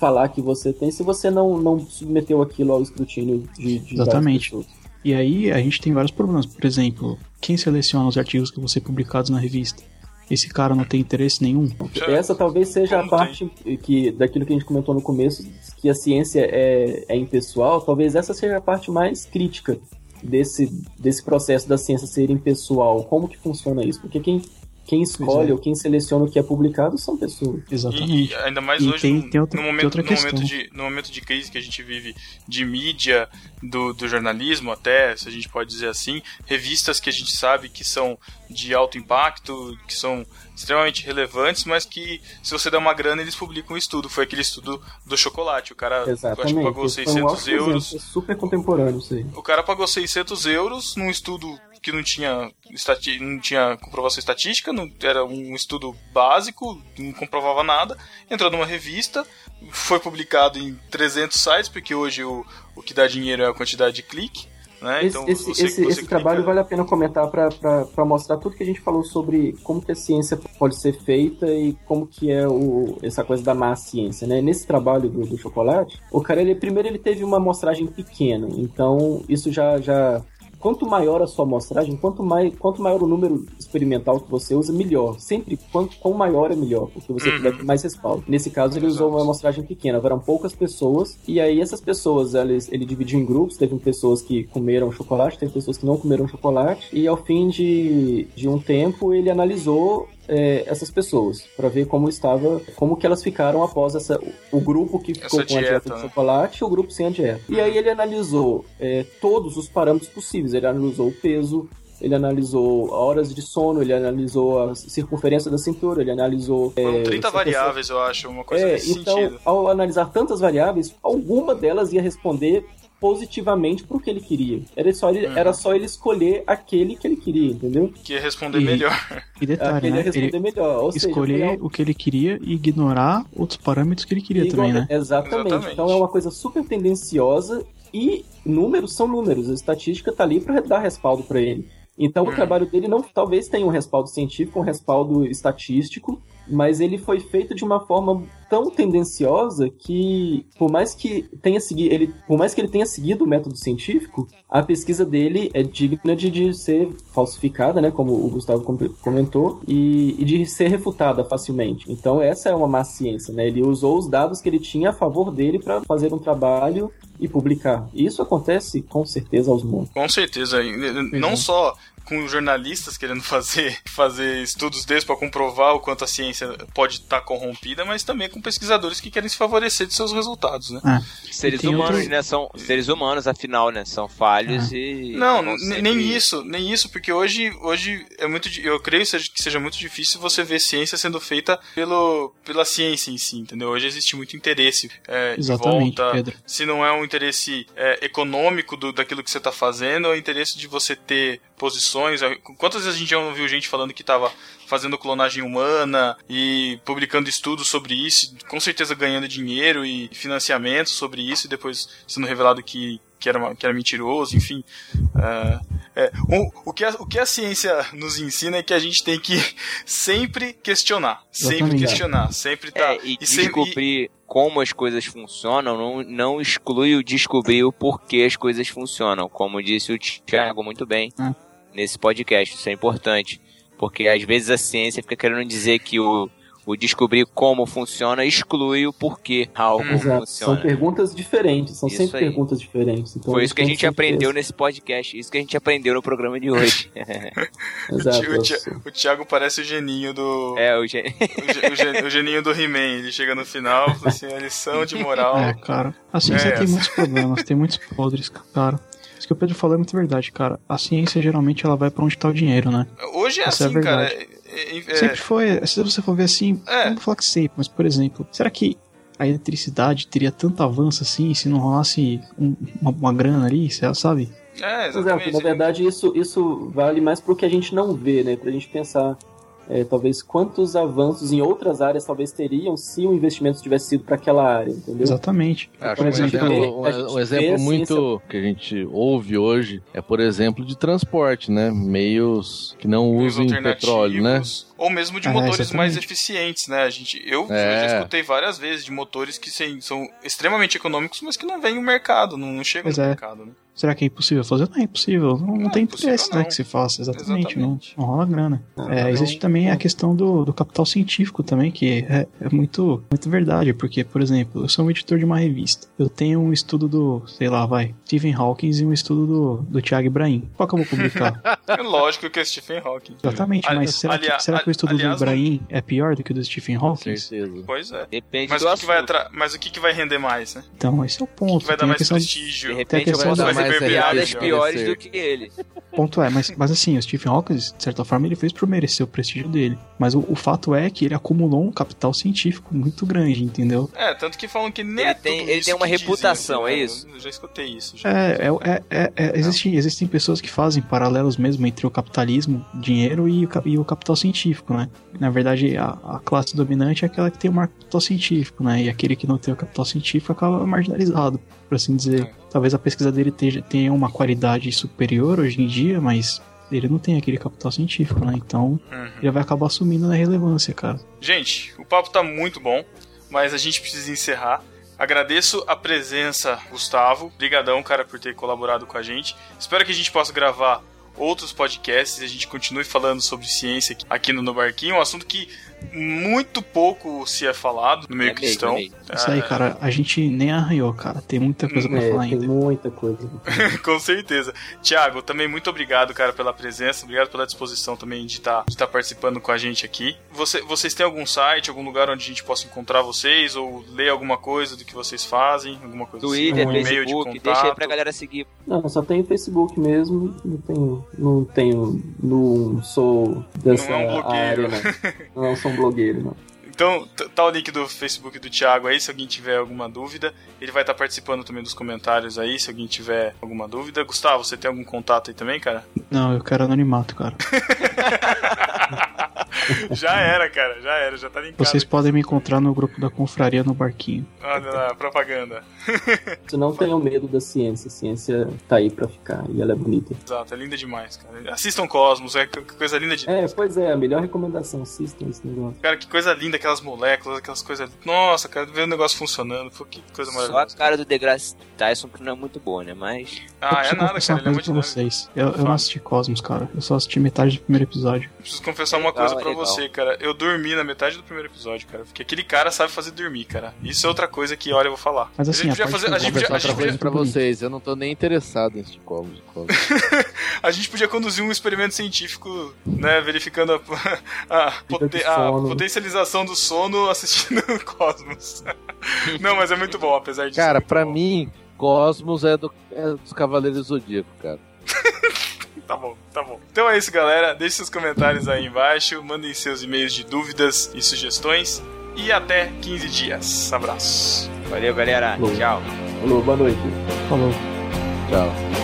E: falar que você tem, se você não, não submeteu aquilo ao escrutínio de, de
H: Exatamente. E aí a gente tem vários problemas. Por exemplo, quem seleciona os artigos que vão ser publicados na revista? Esse cara não tem interesse nenhum?
E: Essa talvez seja a parte que daquilo que a gente comentou no começo, que a ciência é, é impessoal, talvez essa seja a parte mais crítica desse, desse processo da ciência ser impessoal. Como que funciona isso? Porque quem, quem escolhe
H: é.
E: ou quem seleciona o que é publicado são pessoas.
H: Exatamente.
A: E, ainda mais
H: E
A: hoje,
H: tem-
A: no,
H: tem outra-
A: no momento,
H: outra
A: no, momento de, no momento de crise que a gente vive de mídia, do, do jornalismo até, se a gente pode dizer assim, revistas que a gente sabe que são de alto impacto, que são extremamente relevantes, mas que se você der uma grana eles publicam um estudo. Foi aquele estudo do chocolate. O cara acho pagou
E: Esse foi um
A: 600
E: ótimo exemplo,
A: euros.
E: é super contemporâneo isso aí.
A: O cara pagou 600 euros num estudo que não tinha, estati não tinha comprovação estatística, não, era um estudo básico, não comprovava nada. Entrou numa revista, foi publicado em 300 sites, porque hoje o, o que dá dinheiro é a quantidade de clique. Né?
E: Esse,
A: então,
E: esse,
A: você-
E: esse,
A: você
E: esse trabalho
A: clica-
E: vale a pena comentar para mostrar tudo que a gente falou sobre como que a ciência pode ser feita e como que é o, essa coisa da má ciência, né? Nesse trabalho do, do chocolate, o cara, ele, primeiro ele teve uma amostragem pequena, então isso já... já Quanto maior a sua amostragem, quanto, mais, quanto maior o número experimental que você usa, melhor. Sempre quanto quão maior é melhor, porque você
A: Uhum.
E: vai ter mais respaldo. Nesse caso, ele usou
A: Exato.
E: uma amostragem pequena, eram poucas pessoas, e aí essas pessoas, eles, ele dividiu em grupos, teve pessoas que comeram chocolate, teve pessoas que não comeram chocolate, e ao fim de, de um tempo ele analisou é, essas pessoas para ver como estava, como que elas ficaram após essa, o grupo que ficou
A: Essa
E: com a dieta
A: dieta,
E: de
A: né?
E: chocolate e o grupo sem a dieta. E aí ele analisou é, todos os parâmetros possíveis, ele analisou o peso, ele analisou horas de sono, ele analisou a circunferência da cintura, ele analisou.
A: Foram
E: é,
A: 30
E: se a pessoa-
A: variáveis, eu acho, uma coisa
E: é,
A: nesse
E: então,
A: sentido.
E: ao analisar tantas variáveis, alguma delas ia responder positivamente pro que ele queria. Era só ele,
A: Uhum.
E: era só ele escolher aquele que ele queria, entendeu?
A: Que ia responder
H: E-
A: melhor.
H: E detalhe,
E: Aquele ia
H: né?
E: responder
H: Ele
E: melhor. Ou seja,
H: escolher
E: algo-
H: o que ele queria e ignorar outros parâmetros que ele queria
E: Igual-
H: também, né?
E: Exatamente.
A: Exatamente.
E: Então é uma coisa super tendenciosa e números são números. A estatística tá ali para dar respaldo para ele. Então
A: Hum.
E: o trabalho dele não talvez tenha um respaldo científico, um respaldo estatístico, mas ele foi feito de uma forma tão tendenciosa que por mais que tenha seguido ele, por mais que ele tenha seguido o método científico, a pesquisa dele é digna de, de ser falsificada, né, como o Gustavo com- comentou, e, e de ser refutada facilmente. Então essa é uma má ciência, né? Ele usou os dados que ele tinha a favor dele para fazer um trabalho e publicar. E isso acontece com certeza aos montes.
A: Com certeza. Não
H: é.
A: só com jornalistas querendo fazer, fazer estudos desses para comprovar o quanto a ciência pode estar corrompida, mas também com pesquisadores que querem se favorecer de seus resultados, né?
H: Ah,
B: Seres humanos,
H: outro-
B: né? São seres humanos, afinal, né? São falhos e.
A: Não,
B: sempre-
A: nem isso, nem isso, porque hoje, hoje é muito, eu creio seja- que seja muito difícil você ver ciência sendo feita pelo, pela ciência em si, entendeu? Hoje existe muito interesse é, de
H: Exatamente,
A: volta.
H: Pedro.
A: Se não é um interesse é, econômico do, daquilo que você está fazendo, é o interesse de você ter posições. Quantas vezes a gente já não viu gente falando que tava fazendo clonagem humana e publicando estudos sobre isso, com certeza ganhando dinheiro e financiamento sobre isso, e depois sendo revelado que, que, era, uma- que era mentiroso, enfim. Ah, é, o, o, que a, o que a ciência nos ensina é que a gente tem que sempre questionar. Sempre questionar. Sempre tá.
B: É, e
A: sempre-
B: descobrir como as coisas funcionam não, não exclui o descobrir o porquê as coisas funcionam, como disse o Thiago muito bem
H: Ah.
B: Nesse podcast. Isso é importante, porque às vezes a ciência fica querendo dizer que o, o descobrir como funciona exclui o porquê algo
E: Exato. São
B: funciona.
E: perguntas diferentes, são
B: Isso
E: sempre
B: aí.
E: perguntas diferentes. Então,
B: Foi isso que a gente aprendeu
E: esse-
B: nesse podcast, isso que a gente aprendeu no programa de hoje.
E: Exato.
A: o, Ti- o Thiago parece o geninho do.
B: é, o gen-
A: O, ge- o ge- o geninho do He-Man. Ele chega no final e fala assim: a lição de moral.
H: É, cara. A ciência
A: É
H: tem
A: essa.
H: muitos problemas, tem muitos podres, cara. Isso que o Pedro falou é muito verdade, cara. A ciência geralmente ela vai pra onde tá o dinheiro, né?
A: Hoje é
H: Essa é
A: assim, cara.
H: verdade.
A: É- é- é-
H: Sempre foi. Se você for ver assim,
A: É.
H: não vou falar que sempre, mas por exemplo, será que a eletricidade teria tanto avanço assim se não rolasse um- uma, uma grana ali, sabe?
A: é,
E: Exato,
A: exatamente.
E: na verdade isso, isso vale mais pro que a gente não vê, né? Pra gente pensar, é, talvez, quantos avanços em outras áreas talvez teriam se o investimento tivesse sido para aquela área, entendeu?
H: Exatamente.
C: Acho
E: Por
C: que um
E: exemplo,
C: um, um exemplo muito que a gente ouve hoje é, por exemplo, de transporte, né? Meios que não
A: Meios
C: usem petróleo, né?
A: Ou mesmo de
H: É,
A: motores
H: exatamente.
A: mais eficientes, né? A gente, eu
C: É.
A: já escutei várias vezes de motores que sim, são extremamente econômicos, mas que não vêm no mercado, não, não chegam
H: Pois
A: no
H: é.
A: mercado, né?
H: Será que é impossível fazer? Não é impossível. Não, não
A: Não,
H: tem
A: impossível
H: interesse
A: não.
H: né, que se faça, exatamente. Não,
A: Exatamente.
H: não rola grana.
E: Não,
H: É,
E: não,
H: existe também a
E: não.
H: questão do, do capital científico também, que é, é muito, muito verdade, porque, por exemplo, eu sou um editor de uma revista. Eu tenho um estudo do, sei lá, vai, Stephen Hawking e um estudo do, do Thiago Ibrahim. Qual que eu vou publicar?
A: É lógico que é Stephen Hawking.
H: Exatamente,
A: Ali-
H: mas será,
A: alia-
H: que, será que o estudo
A: aliás,
H: do Ibrahim é pior do que o do Stephen
C: Com
H: Hawking?
C: certeza.
A: Pois é.
B: Depende
A: Mas
B: do
A: o, que que vai atra... Mas o que, que vai render mais, né?
H: Então, esse é o
A: O que,
H: ponto.
A: que vai dar mais
H: questão de-
B: De
A: prestígio?
H: Tem a
B: repente
H: questão
B: vai
H: da-
B: mais
A: reverberar
B: piadas
A: melhor.
B: piores do que ele.
H: Ponto é, mas, mas assim, o Stephen Hawking, de certa forma, ele fez por merecer o prestígio dele. Mas o, o fato é que ele acumulou um capital científico muito grande, entendeu?
A: É, tanto que falam que nem
B: Ele
A: é
B: tem-
A: tudo
B: ele
A: isso
B: tem uma
A: que dizem,
B: reputação,
A: assim,
B: é isso?
A: Eu já escutei isso. Já.
H: É, é, é, é, é, existem, existem pessoas que fazem paralelos mesmo entre o capitalismo, dinheiro e o, e o capital científico, né? Na verdade, a, a classe dominante é aquela que tem o maior capital científico, né? E aquele que não tem o capital científico acaba marginalizado, por assim dizer.
A: É.
H: Talvez a pesquisa dele tenha, uma qualidade superior hoje em dia, mas ele não tem aquele capital científico, né? Então
A: Uhum.
H: ele vai acabar assumindo na relevância, cara.
A: Gente, o papo tá muito bom, mas a gente precisa encerrar. Agradeço a presença, Gustavo. Obrigadão, cara, por ter colaborado com a gente. Espero que a gente possa gravar outros podcasts e a gente continue falando sobre ciência aqui- aqui no No Barquinho, um assunto que muito pouco se é falado no meio
B: É
A: cristão.
B: é mesmo.
H: Isso aí, cara, a gente nem arranhou, cara. Tem muita coisa pra
E: É,
H: falar
E: tem
H: ainda.
E: muita coisa.
A: Com certeza. Tiago, também muito obrigado, cara, pela presença. Obrigado pela disposição também de estar de tá participando com a gente aqui. Você, vocês têm algum site, algum lugar onde a gente possa encontrar vocês? Ou ler alguma coisa do que vocês fazem? Alguma coisa
B: Twitter,
A: assim? Um e-mail de
B: Facebook,
A: contato?
B: deixa aí pra galera seguir.
E: Não, só tenho Facebook mesmo, não tenho, não tenho, não sou dessa
A: Não é um blogueiro.
E: área, não. Não sou um blogueiro, não.
A: Então, t- tá o link do Facebook do Thiago aí, se alguém tiver alguma dúvida. Ele vai estar participando também dos comentários aí, se alguém tiver alguma dúvida. Gustavo, você tem algum contato aí também, cara?
H: Não, eu quero anonimato, cara.
A: já era, cara, já era, já tá linkado.
H: Vocês
A: aqui.
H: podem me encontrar no grupo da confraria no barquinho.
A: Olha lá, propaganda.
E: Eu não tenho medo da ciência, a ciência tá aí pra ficar e ela é bonita.
A: Exato, é linda demais, cara. Assistam Cosmos, é coisa linda de
E: É, pois é, a melhor recomendação, assistam esse negócio.
A: Cara, que coisa linda, aquelas moléculas, aquelas coisas. Nossa, cara, ver o negócio funcionando. Pô, que coisa
B: Só a
A: maravilhosa.
B: cara do DeGrasse Tyson que não é muito boa, né? Mas.
H: eu
A: Ah, é
H: preciso
A: nada,
H: confessar
A: cara, ele é
H: uma
A: muito
H: vocês. Eu, eu não assisti Cosmos, cara. Eu só assisti metade do primeiro episódio.
A: Preciso confessar uma coisa pra
B: legal.
A: você, cara. Eu dormi na metade do primeiro episódio, cara. Porque aquele cara sabe fazer dormir, cara. Isso é outra coisa que, olha, eu vou falar.
H: Mas assim,
A: a gente podia fazer. A
H: eu
A: gente
H: vou
A: podia, a gente podia,
C: pra vocês, eu não tô nem interessado nesse. Cosmos.
A: a gente podia conduzir um experimento científico, né? Verificando a, a, poten- a potencialização do sono assistindo Cosmos. Não, mas é muito bom, apesar disso.
C: Cara,
A: é
C: pra
A: bom.
C: mim, Cosmos é, do, é dos Cavaleiros do Zodíaco, cara.
A: Tá bom, tá bom. Então é isso, galera. Deixe seus comentários aí embaixo, mandem seus e-mails de dúvidas e sugestões. E até 15 dias. Abraço.
B: Valeu, galera.
E: Falou.
B: Tchau.
E: Falou, boa noite.
H: Falou.
C: Tchau.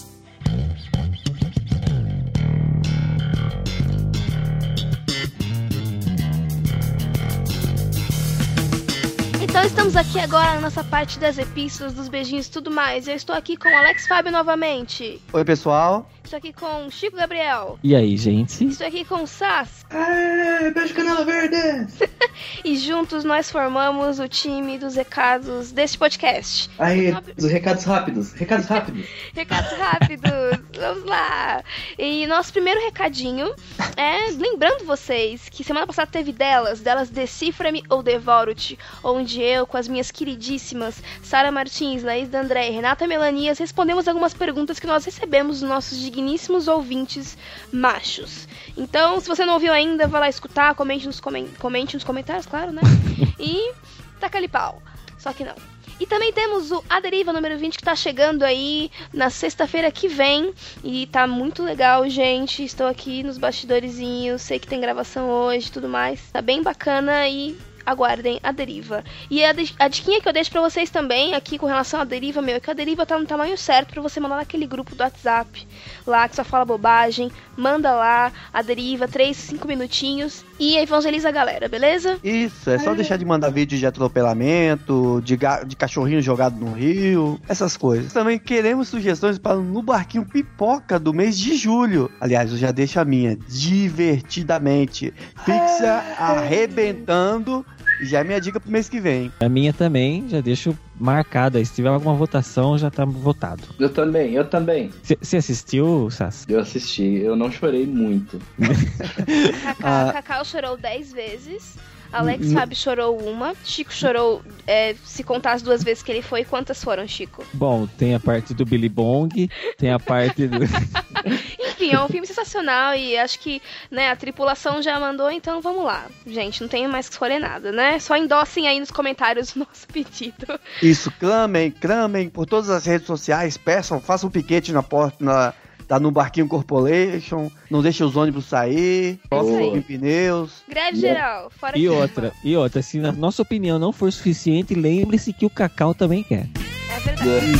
G: Então estamos aqui agora na nossa parte das epístolas, dos beijinhos e tudo mais. Eu estou aqui com Alex Fábio novamente.
D: Oi, pessoal.
G: Estou aqui com o Chico Gabriel.
J: E aí, gente?
G: Estou aqui com o Sass.
K: É, beijo canela verde.
G: e juntos nós formamos o time dos recados deste podcast.
L: Aí, dos recados rápidos. Recados rápidos.
G: Recados rápidos, vamos lá. E nosso primeiro recadinho é lembrando vocês que semana passada teve delas, delas Decifra-me ou Devoro-te, onde eu, com as minhas queridíssimas Sara Martins, Laís D'André e Renata Melanias, respondemos algumas perguntas que nós recebemos dos nossos digníssimos ouvintes machos. Então, se você não ouviu ainda, vai lá escutar, comente nos, comen comente nos comentários, claro, né? E taca ali pau. Só que não. E também temos o A Deriva número 20 que tá chegando aí na sexta-feira que vem. E tá muito legal, gente. Estou aqui nos bastidorzinhos. Sei que tem gravação hoje e tudo mais. Tá bem bacana e aguardem a deriva. E a, a diquinha que eu deixo pra vocês também aqui com relação à deriva, meu, é que a deriva tá no tamanho certo pra você mandar naquele grupo do WhatsApp lá que só fala bobagem. Manda lá a deriva, 3, 5 minutinhos e evangeliza a galera, beleza?
D: Isso, é só deixar de mandar vídeo de atropelamento, de, de cachorrinho jogado no rio, essas coisas. Também queremos sugestões para No Barquinho Pipoca do mês de julho. Aliás, eu já deixo a minha, divertidamente. Fixa arrebentando já é minha dica pro mês que vem.
J: A minha também, já deixo marcada. Se tiver alguma votação, já tá votado.
L: Eu também, eu também.
J: Você assistiu, Sass?
L: Eu assisti, eu não chorei muito.
G: Cacau, ah. Cacau chorou 10 vezes. Alex N Fábio chorou uma. Chico chorou, é, se contar as duas vezes que ele foi, quantas foram, Chico?
J: Bom, tem a parte do Billy Bong, tem a parte do.
G: Enfim, é um filme sensacional e acho que né, a tripulação já mandou, então vamos lá. Gente, não tem mais que escolher nada, né? Só endossem aí nos comentários o nosso pedido.
D: Isso, clamem, clamem por todas as redes sociais, peçam, façam um piquete na porta, na, tá no barquinho Corporation, não deixa os ônibus sair, em pneus.
G: Greve geral, fora
J: E outra, e outra, se na nossa opinião não for suficiente, lembre-se que o Cacau também quer.
G: É verdade.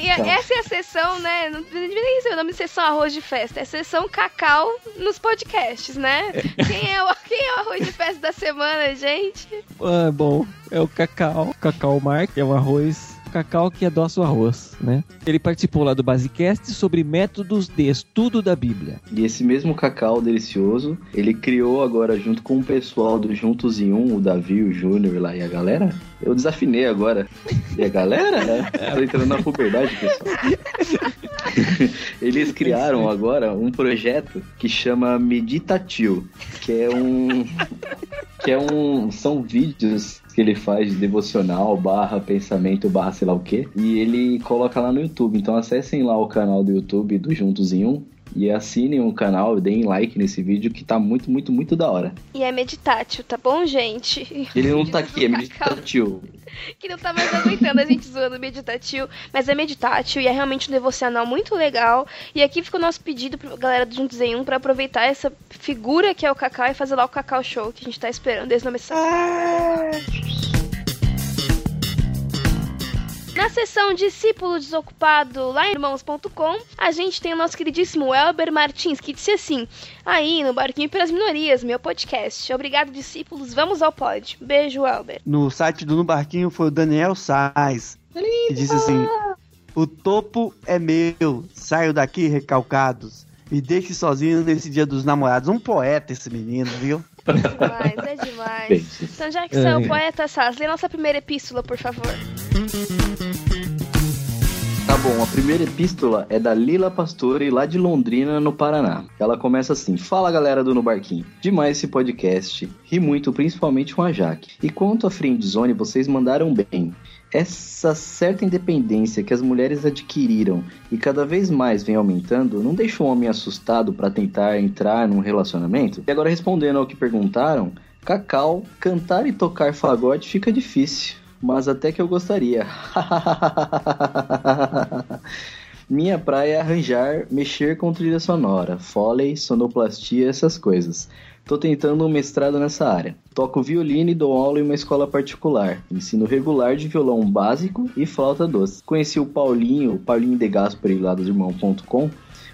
G: E essa é a sessão, né? Não devia nem ser o nome de sessão arroz de festa. É sessão cacau nos podcasts, né? Quem é o, quem é o arroz de festa da semana, gente?
J: Ah, bom, é o Cacau. Cacau Mark, é um arroz Cacau que adoça o arroz, né? Ele participou lá do Basecast sobre métodos de estudo da Bíblia.
L: E esse mesmo Cacau delicioso, ele criou agora junto com o pessoal do Juntos em Um, o Davi, o Júnior lá e a galera. Eu desafinei agora. E a galera? Né? Entrando na puberdade, pessoal. Eles criaram agora um projeto que chama Meditatil, que é um que é um são vídeos que ele faz de devocional, barra pensamento, barra sei lá o que. E ele coloca lá no YouTube. Então acessem lá o canal do YouTube do Juntos em Um. E assinem o canal, deem like nesse vídeo que tá muito, muito, muito da hora.
G: E é meditátil, tá bom, gente?
L: Ele não tá aqui, é meditátil.
G: que não tá mais aguentando a gente zoando meditátil. Mas é meditátil e é realmente um devocional muito legal. E aqui fica o nosso pedido pra galera do Juntos em Um pra aproveitar essa figura que é o Cacau e fazer lá o Cacau Show que a gente tá esperando desde o nome Na seção Discípulo Desocupado, lá em irmãos.com, a gente tem o nosso queridíssimo Elber Martins, que disse assim: Aí, no Barquinho pelas Minorias, meu podcast. Obrigado, discípulos. Vamos ao pod. Beijo, Elber.
D: No site do No Barquinho foi o Daniel Sais, que disse assim: O topo é meu, saio daqui recalcados. Me deixe sozinho nesse dia dos namorados. Um poeta esse menino, viu?
G: É demais, é demais. Então, já que você é o poeta, Sass, lê nossa primeira epístola, por favor.
L: Tá bom, a primeira epístola é da Lila Pastore, lá de Londrina, no Paraná. Ela começa assim: Fala galera do No Barquinho. Demais esse podcast. Ri muito, principalmente com a Jaque. E quanto a Friendzone, vocês mandaram bem. Essa certa independência que as mulheres adquiriram e cada vez mais vem aumentando não deixa o homem assustado para tentar entrar num relacionamento? E agora respondendo ao que perguntaram, Cacau, cantar e tocar fagote fica difícil. Mas até que eu gostaria. Minha praia é arranjar, mexer com trilha sonora, foley, sonoplastia, essas coisas. Tô tentando um mestrado nessa área. Toco violino e dou aula em uma escola particular. Ensino regular de violão básico e flauta doce. Conheci o Paulinho, o Paulinho de Gasperi lá do irmão.com,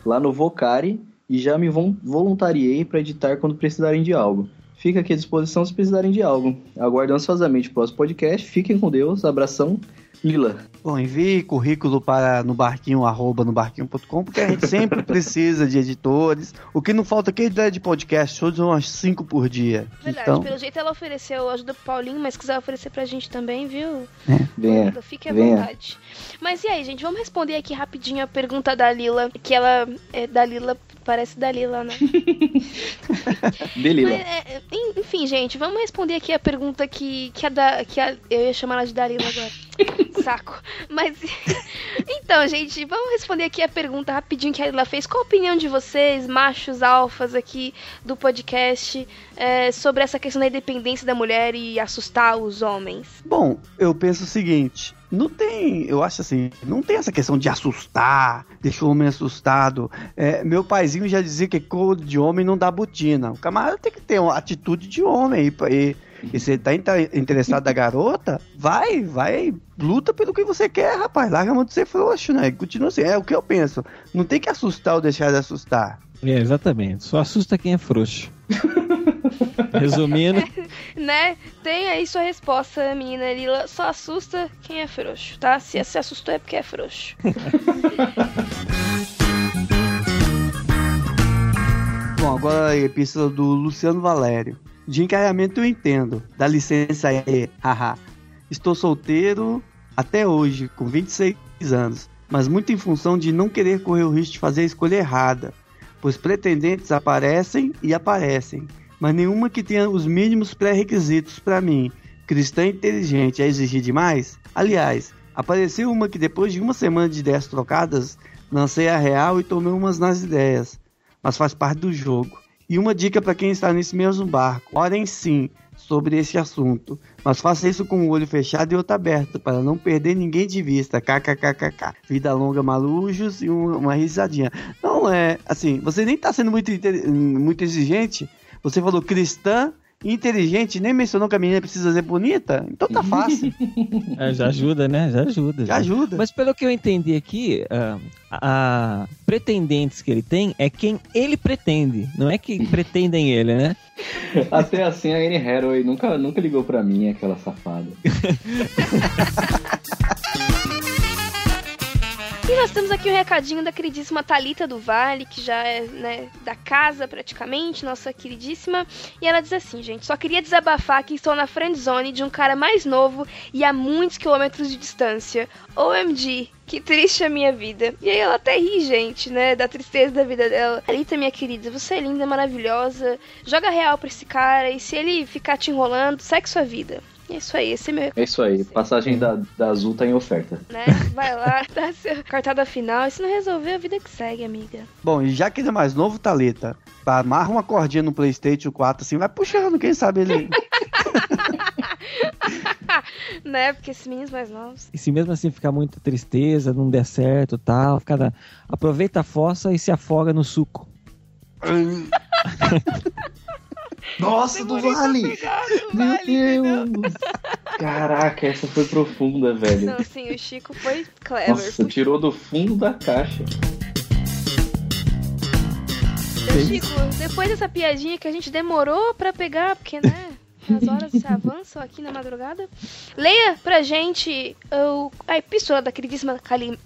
L: lá no Vocari e já me voluntariei para editar quando precisarem de algo. Fica aqui à disposição se precisarem de algo. Aguardo ansiosamente o próximo podcast. Fiquem com Deus. Abração. Lila.
D: Bom, envie currículo para no barquinho, arroba no barquinho.com, porque a gente sempre precisa de editores. O que não falta aqui é ideia de podcast, todos umas cinco por dia.
G: Verdade,
D: Então,
G: pelo jeito ela ofereceu ajuda pro Paulinho, mas se quiser oferecer pra gente também, viu?
L: Venha.
G: Manda, Fique à
L: venha.
G: vontade. Mas e aí, gente, vamos responder aqui rapidinho a pergunta da Lila, que ela é da Lila, parece da Lila, né?
L: Delila.
G: Mas, é, é, en- enfim, gente, vamos responder aqui a pergunta que, que a da. Que a, eu ia chamar ela de Dalila agora. Saco. Mas. então, gente, vamos responder aqui a pergunta rapidinho que a Lila fez. Qual a opinião de vocês, machos alfas aqui do podcast, é, sobre essa questão da independência da mulher e assustar os homens?
D: Bom, eu penso o seguinte. Não tem, eu acho assim, não tem essa questão de assustar, deixar o homem assustado. É, meu paizinho já dizia que cor de homem não dá botina. O camarada tem que ter uma atitude de homem. E, e, e se ele tá inter- interessado na garota, vai, vai, luta pelo que você quer, rapaz. Larga a mão de ser frouxo, né? Continua assim, é o que eu penso. Não tem que assustar ou deixar de assustar.
J: É, exatamente. Só assusta quem é frouxo. Resumindo,
G: Né? Tem aí sua resposta, menina Lila. Só assusta quem é frouxo, tá? Se se assustou é porque é frouxo.
D: Bom, agora a epístola do Luciano Valério. De encaramento eu entendo. Dá licença aí, haha. Estou solteiro até hoje, com 26 anos, mas muito em função de não querer correr o risco de fazer a escolha errada, pois pretendentes aparecem e aparecem, mas nenhuma que tenha os mínimos pré-requisitos para mim. Cristã inteligente é exigir demais? Aliás, apareceu uma que depois de uma semana de ideias trocadas, lancei a real e tomei umas nas ideias mas faz parte do jogo. E uma dica para quem está nesse mesmo barco: orem sim sobre esse assunto, mas faça isso com o olho fechado e outro aberto para não perder ninguém de vista. KKKKK. Vida longa, malujos e um- uma risadinha. Não é assim, você nem está sendo muito, muito exigente. Você falou cristã, inteligente, nem mencionou que a menina precisa ser bonita, então tá fácil.
J: é, já ajuda, né? Já ajuda.
D: Já ajuda.
J: Mas pelo que eu entendi aqui, ah, a pretendentes que ele tem é quem ele pretende, não é que pretendem ele, né?
L: Até assim a Anne Hathaway nunca, nunca ligou pra mim, aquela safada.
G: E nós temos aqui um recadinho da queridíssima Talita do Vale, que já é né, da casa praticamente, nossa queridíssima. E ela diz assim, gente, só queria desabafar que estou na friend zone de um cara mais novo e a muitos quilômetros de distância. OMG, que triste a minha vida. E aí ela até ri, gente, né, da tristeza da vida dela. Talita, minha querida, você é linda, maravilhosa. Joga real pra esse cara e se ele ficar te enrolando, segue sua vida. É isso aí, esse é meu
L: É isso aí, passagem da, da Azul tá em oferta.
G: né? Vai lá, dá seu cartada final. E se não resolver, a vida que segue, amiga.
D: Bom, e já que ele é mais novo, Thalita, amarra uma cordinha no Playstation 4 assim, vai puxando, quem sabe ele...
G: né? Porque esses meninos mais novos.
J: E se mesmo assim ficar muita tristeza, não der certo tal, fica na- aproveita a fossa e se afoga no suco.
L: Nossa, do Vale! Meu Deus! Caraca, essa foi profunda, velho.
G: Não, sim, o Chico foi clever.
L: Nossa, tirou do fundo da caixa.
G: Seu Chico, depois dessa piadinha que a gente demorou pra pegar, porque, né? As horas se avançam aqui na madrugada. Leia pra gente o, a epístola da queridíssima Kalima.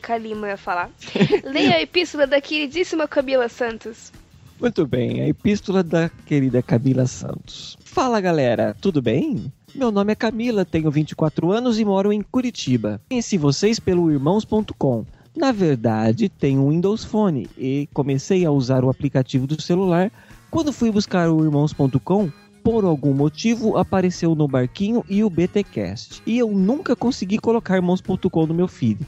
G: Kalima, eu ia falar. Leia a epístola da queridíssima Camila Santos.
J: Muito bem, a epístola da querida Camila Santos. Fala galera, tudo bem? Meu nome é Camila, tenho 24 anos e moro em Curitiba. Conheci vocês pelo irmãos.com. Na verdade, tenho um Windows Phone e comecei a usar o aplicativo do celular. Quando fui buscar o irmãos.com, por algum motivo apareceu no barquinho e o BTcast. E eu nunca consegui colocar irmãos.com no meu feed.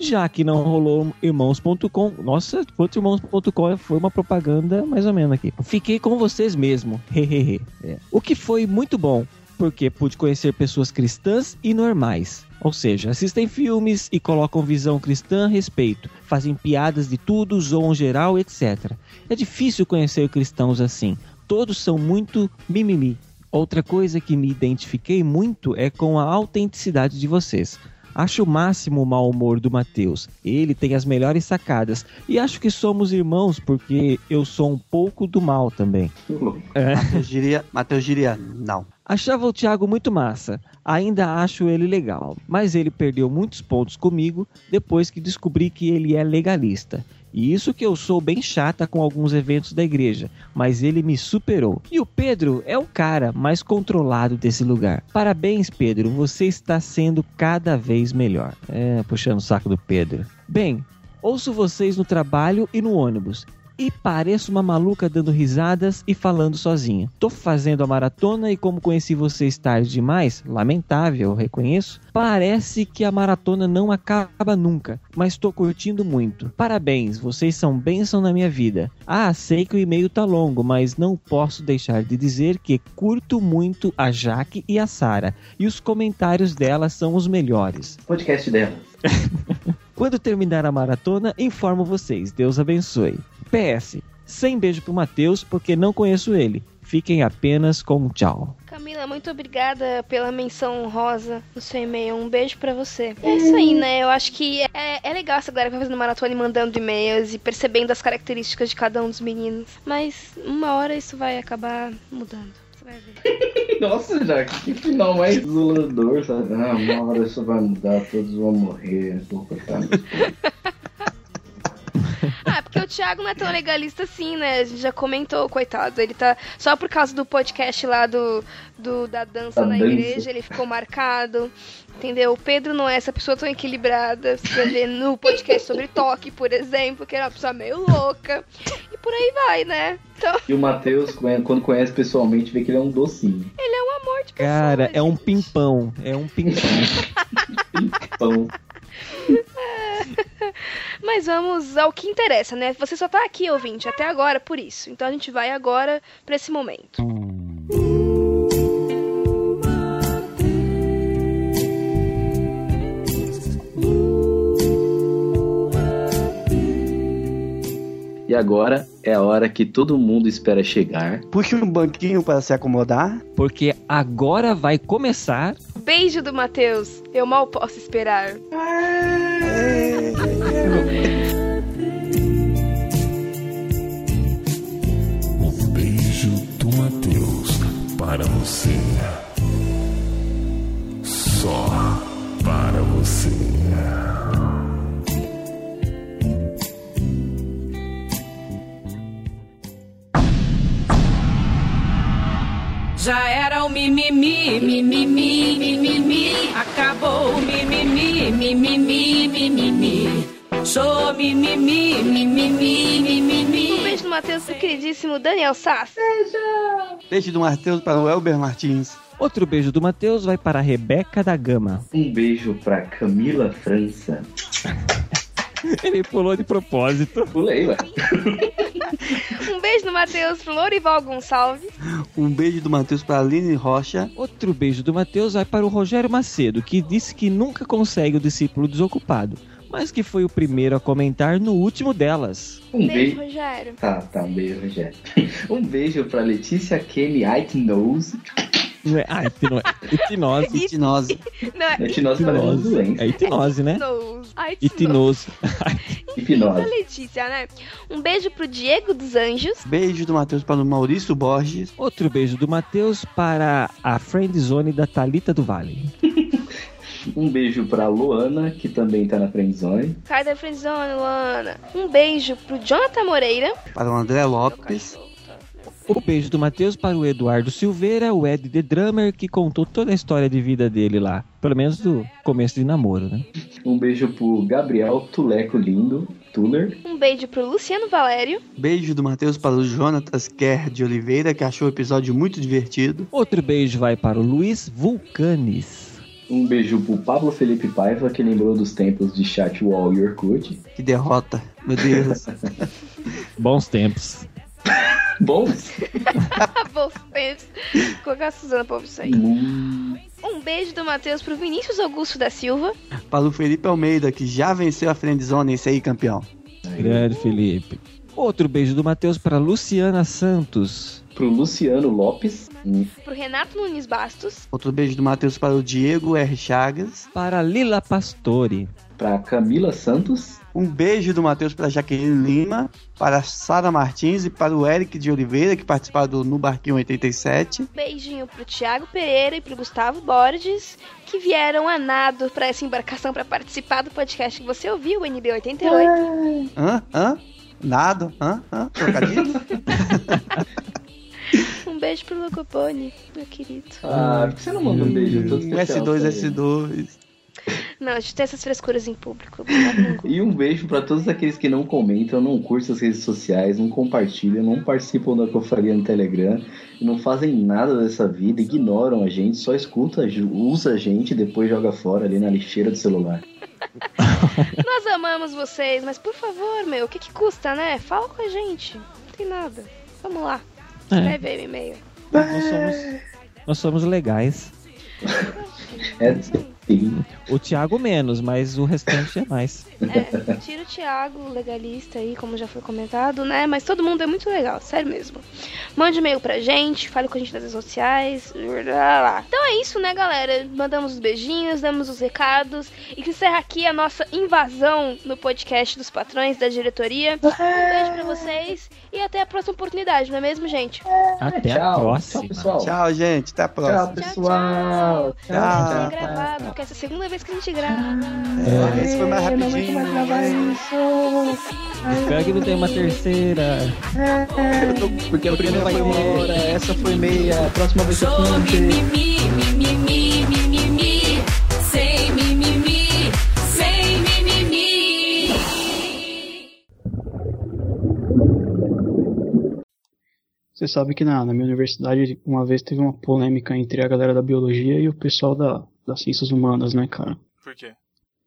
J: Já que não rolou irmãos.com, nossa, quanto irmãos.com foi uma propaganda mais ou menos aqui. Fiquei com vocês mesmo, hehehe. É. O que foi muito bom. porque pude conhecer pessoas cristãs e normais. Ou seja, assistem filmes e colocam visão cristã a respeito, fazem piadas de tudo, zoam geral, etc. É difícil conhecer cristãos assim. Todos são muito mimimi. Outra coisa que me identifiquei muito é com a autenticidade de vocês. Acho o máximo o mau humor do Matheus. Ele tem as melhores sacadas. E acho que somos irmãos porque eu sou um pouco do mal também. É.
D: Matheus diria, Matheus diria, não.
J: Achava o Thiago muito massa. Ainda acho ele legal. Mas ele perdeu muitos pontos comigo depois que descobri que ele é legalista. E isso que eu sou bem chata com alguns eventos da igreja, mas ele me superou. E o Pedro é o cara mais controlado desse lugar. Parabéns, Pedro, você está sendo cada vez melhor. É, puxando o saco do Pedro. Bem, ouço vocês no trabalho e no ônibus. E pareço uma maluca dando risadas e falando sozinha. Tô fazendo a maratona e como conheci vocês tarde demais, lamentável, reconheço, parece que a maratona não acaba nunca, mas tô curtindo muito. Parabéns, vocês são bênção na minha vida. Ah, sei que o e-mail tá longo, mas não posso deixar de dizer que curto muito a Jaque e a Sara, e os comentários delas são os melhores.
L: Podcast dela.
J: Quando terminar a maratona, informo vocês. Deus abençoe. PS. Sem beijo pro Matheus, porque não conheço ele. Fiquem apenas com um tchau.
G: Camila, muito obrigada pela menção rosa no seu e-mail. Um beijo pra você. É isso aí, né? Eu acho que é, é legal essa galera que vai fazendo maratona e mandando e-mails e percebendo as características de cada um dos meninos. Mas uma hora isso vai acabar mudando. Você vai ver.
L: Nossa, já que final mais isolador, sabe? Ah, uma hora isso vai mudar, todos vão morrer. Vou cortar meus
G: Ah, porque o Thiago não é tão legalista assim, né? A gente já comentou, coitado. Ele tá. Só por causa do podcast lá do, do da dança
L: Da
G: na
L: dança.
G: igreja, ele ficou marcado. Entendeu? O Pedro não é essa pessoa tão equilibrada. Você ver no podcast sobre toque, por exemplo, que era uma pessoa meio louca. E por aí vai, né? Então,
L: E o Matheus, quando conhece pessoalmente, vê que ele é um docinho.
G: ele é um amor de pessoa.
J: Cara, é um pimpão. É um pimpão.
L: Pão.
G: Mas vamos ao que interessa, né? Você só tá aqui, ouvinte, até agora por isso. Então a gente vai agora pra esse momento.
L: E agora é a hora que todo mundo espera chegar.
D: Puxa um banquinho para se acomodar.
J: Porque agora vai começar.
G: Beijo do Matheus. Eu mal posso esperar.
M: O beijo do Matheus para você. Só para você.
N: Já era o mimimi, mimimi, mimimi. Acabou o mimimi, mimimi, mimimi. Sou mimimi, mimimi, mimimi.
G: Um beijo do Matheus queridíssimo Daniel Sass.
D: Beijo do Matheus para o Elber Martins.
J: Outro beijo do Matheus vai para a Rebeca da Gama.
L: Um beijo pra Camila França.
J: Ele pulou de propósito.
L: Pulei, ué.
G: Um beijo do Matheus pro Lorival Gonçalves.
D: Um beijo do Matheus para Aline Rocha.
J: Outro beijo do Matheus vai para o Rogério Macedo, que disse que nunca consegue o discípulo desocupado, mas que foi o primeiro a comentar no último delas.
L: Um
G: Beijo,
L: beijo.
G: Rogério.
L: Tá, tá, um beijo, Rogério. Um beijo pra Letícia Kelly Nose.
J: Não é? Ah, hitino- hitinose.
D: Hitinose.
G: Não, é
L: parece uma doença.
J: É hitinose, né?
G: Hipnose.
L: Hipnose.
G: Letícia, né? Um beijo pro Diego dos Anjos.
D: Beijo do Matheus para o Maurício Borges.
J: Outro beijo do Matheus para a friend zone da Talita do Vale.
L: Um beijo pra Luana, que também tá na friendzone.
G: Sai da friendzone, Luana. Um beijo pro Jonathan Moreira.
D: Para o André Lopes.
J: O beijo do Matheus para o Eduardo Silveira, o Ed The Drummer, que contou toda a história de vida dele lá. Pelo menos do começo de namoro, né?
L: Um beijo pro Gabriel Tuleco Lindo, Tuller.
G: Um beijo pro Luciano Valério.
D: Beijo do Matheus para o Jonatas Kerr de Oliveira, que achou o episódio muito divertido.
J: Outro beijo vai para o Luiz Vulcanes.
L: Um beijo pro Pablo Felipe Paiva, que lembrou dos tempos de Chatwall e Orkut.
D: Que derrota, meu Deus.
J: Bons tempos.
L: Bons?
G: Bom, pensa. Colocar a Suzana pra isso aí. Um beijo do Matheus pro Vinícius Augusto da Silva.
D: Para o Felipe Almeida, que já venceu a friendzone, esse aí, campeão.
J: Grande Felipe. Outro beijo do Matheus para Luciana Santos.
L: Pro Luciano Lopes.
G: Pro Renato Nunes Bastos.
D: Outro beijo do Matheus para o Diego R. Chagas.
J: Para Lila Pastore.
L: Pra Camila Santos.
D: Um beijo do Matheus para Jaqueline Lima. Para Sara Martins e para o Eric de Oliveira, que participaram do No Barquinho 87.
G: Beijinho pro Thiago Pereira e pro Gustavo Borges, que vieram a nado pra essa embarcação pra participar do podcast que você ouviu, o NB 88.
D: Hã? Hã? Nada? Hã? Hã? Trocadilho?
G: Um beijo pro Locopone, meu querido.
L: Ah, por que você não manda um beijo todo
D: Um
L: especial?
D: S2,
L: pra ele?
D: S2.
G: Não, a gente tem essas frescuras em público.
L: E um beijo pra todos aqueles que não comentam, não curtem as redes sociais, não compartilham, não participam da cofaria no Telegram, e não fazem nada dessa vida, ignoram a gente, só escuta, usa a gente e depois joga fora ali na lixeira do celular.
G: Nós amamos vocês, mas por favor, meu, o que que custa, né? Fala com a gente. Não tem nada. Vamos lá.
J: É.
G: Escreve aí o e-mail.
J: Nós somos, nós somos legais.
L: É sim.
J: O Thiago menos, mas o restante é mais.
G: É, tira o Thiago, legalista aí, como já foi comentado, né? Mas todo mundo é muito legal, sério mesmo. Mande e-mail pra gente, fale com a gente nas redes sociais. Blá, blá. Então é isso, né, galera? Mandamos os beijinhos, damos os recados. E que encerra aqui a nossa invasão no podcast dos patrões da diretoria. Um beijo pra vocês e até a próxima oportunidade, não é mesmo, gente?
J: Até a
L: Tchau,
J: próxima.
L: tchau, pessoal.
D: Tchau, gente. Até a próxima.
L: Tchau, pessoal.
G: Tchau, tchau.
D: Tchau.
G: gravado, porque essa é a segunda vez que a gente grava.
D: É, esse foi mais rapidinho.
J: Espero que não tenha uma terceira.
L: Porque a primeira foi uma hora, essa foi meia, a próxima vai ser
N: Sou
H: Você sabe que na, na minha universidade uma vez teve uma polêmica entre a galera da biologia e o pessoal da, das ciências humanas, né, cara?
A: Por quê?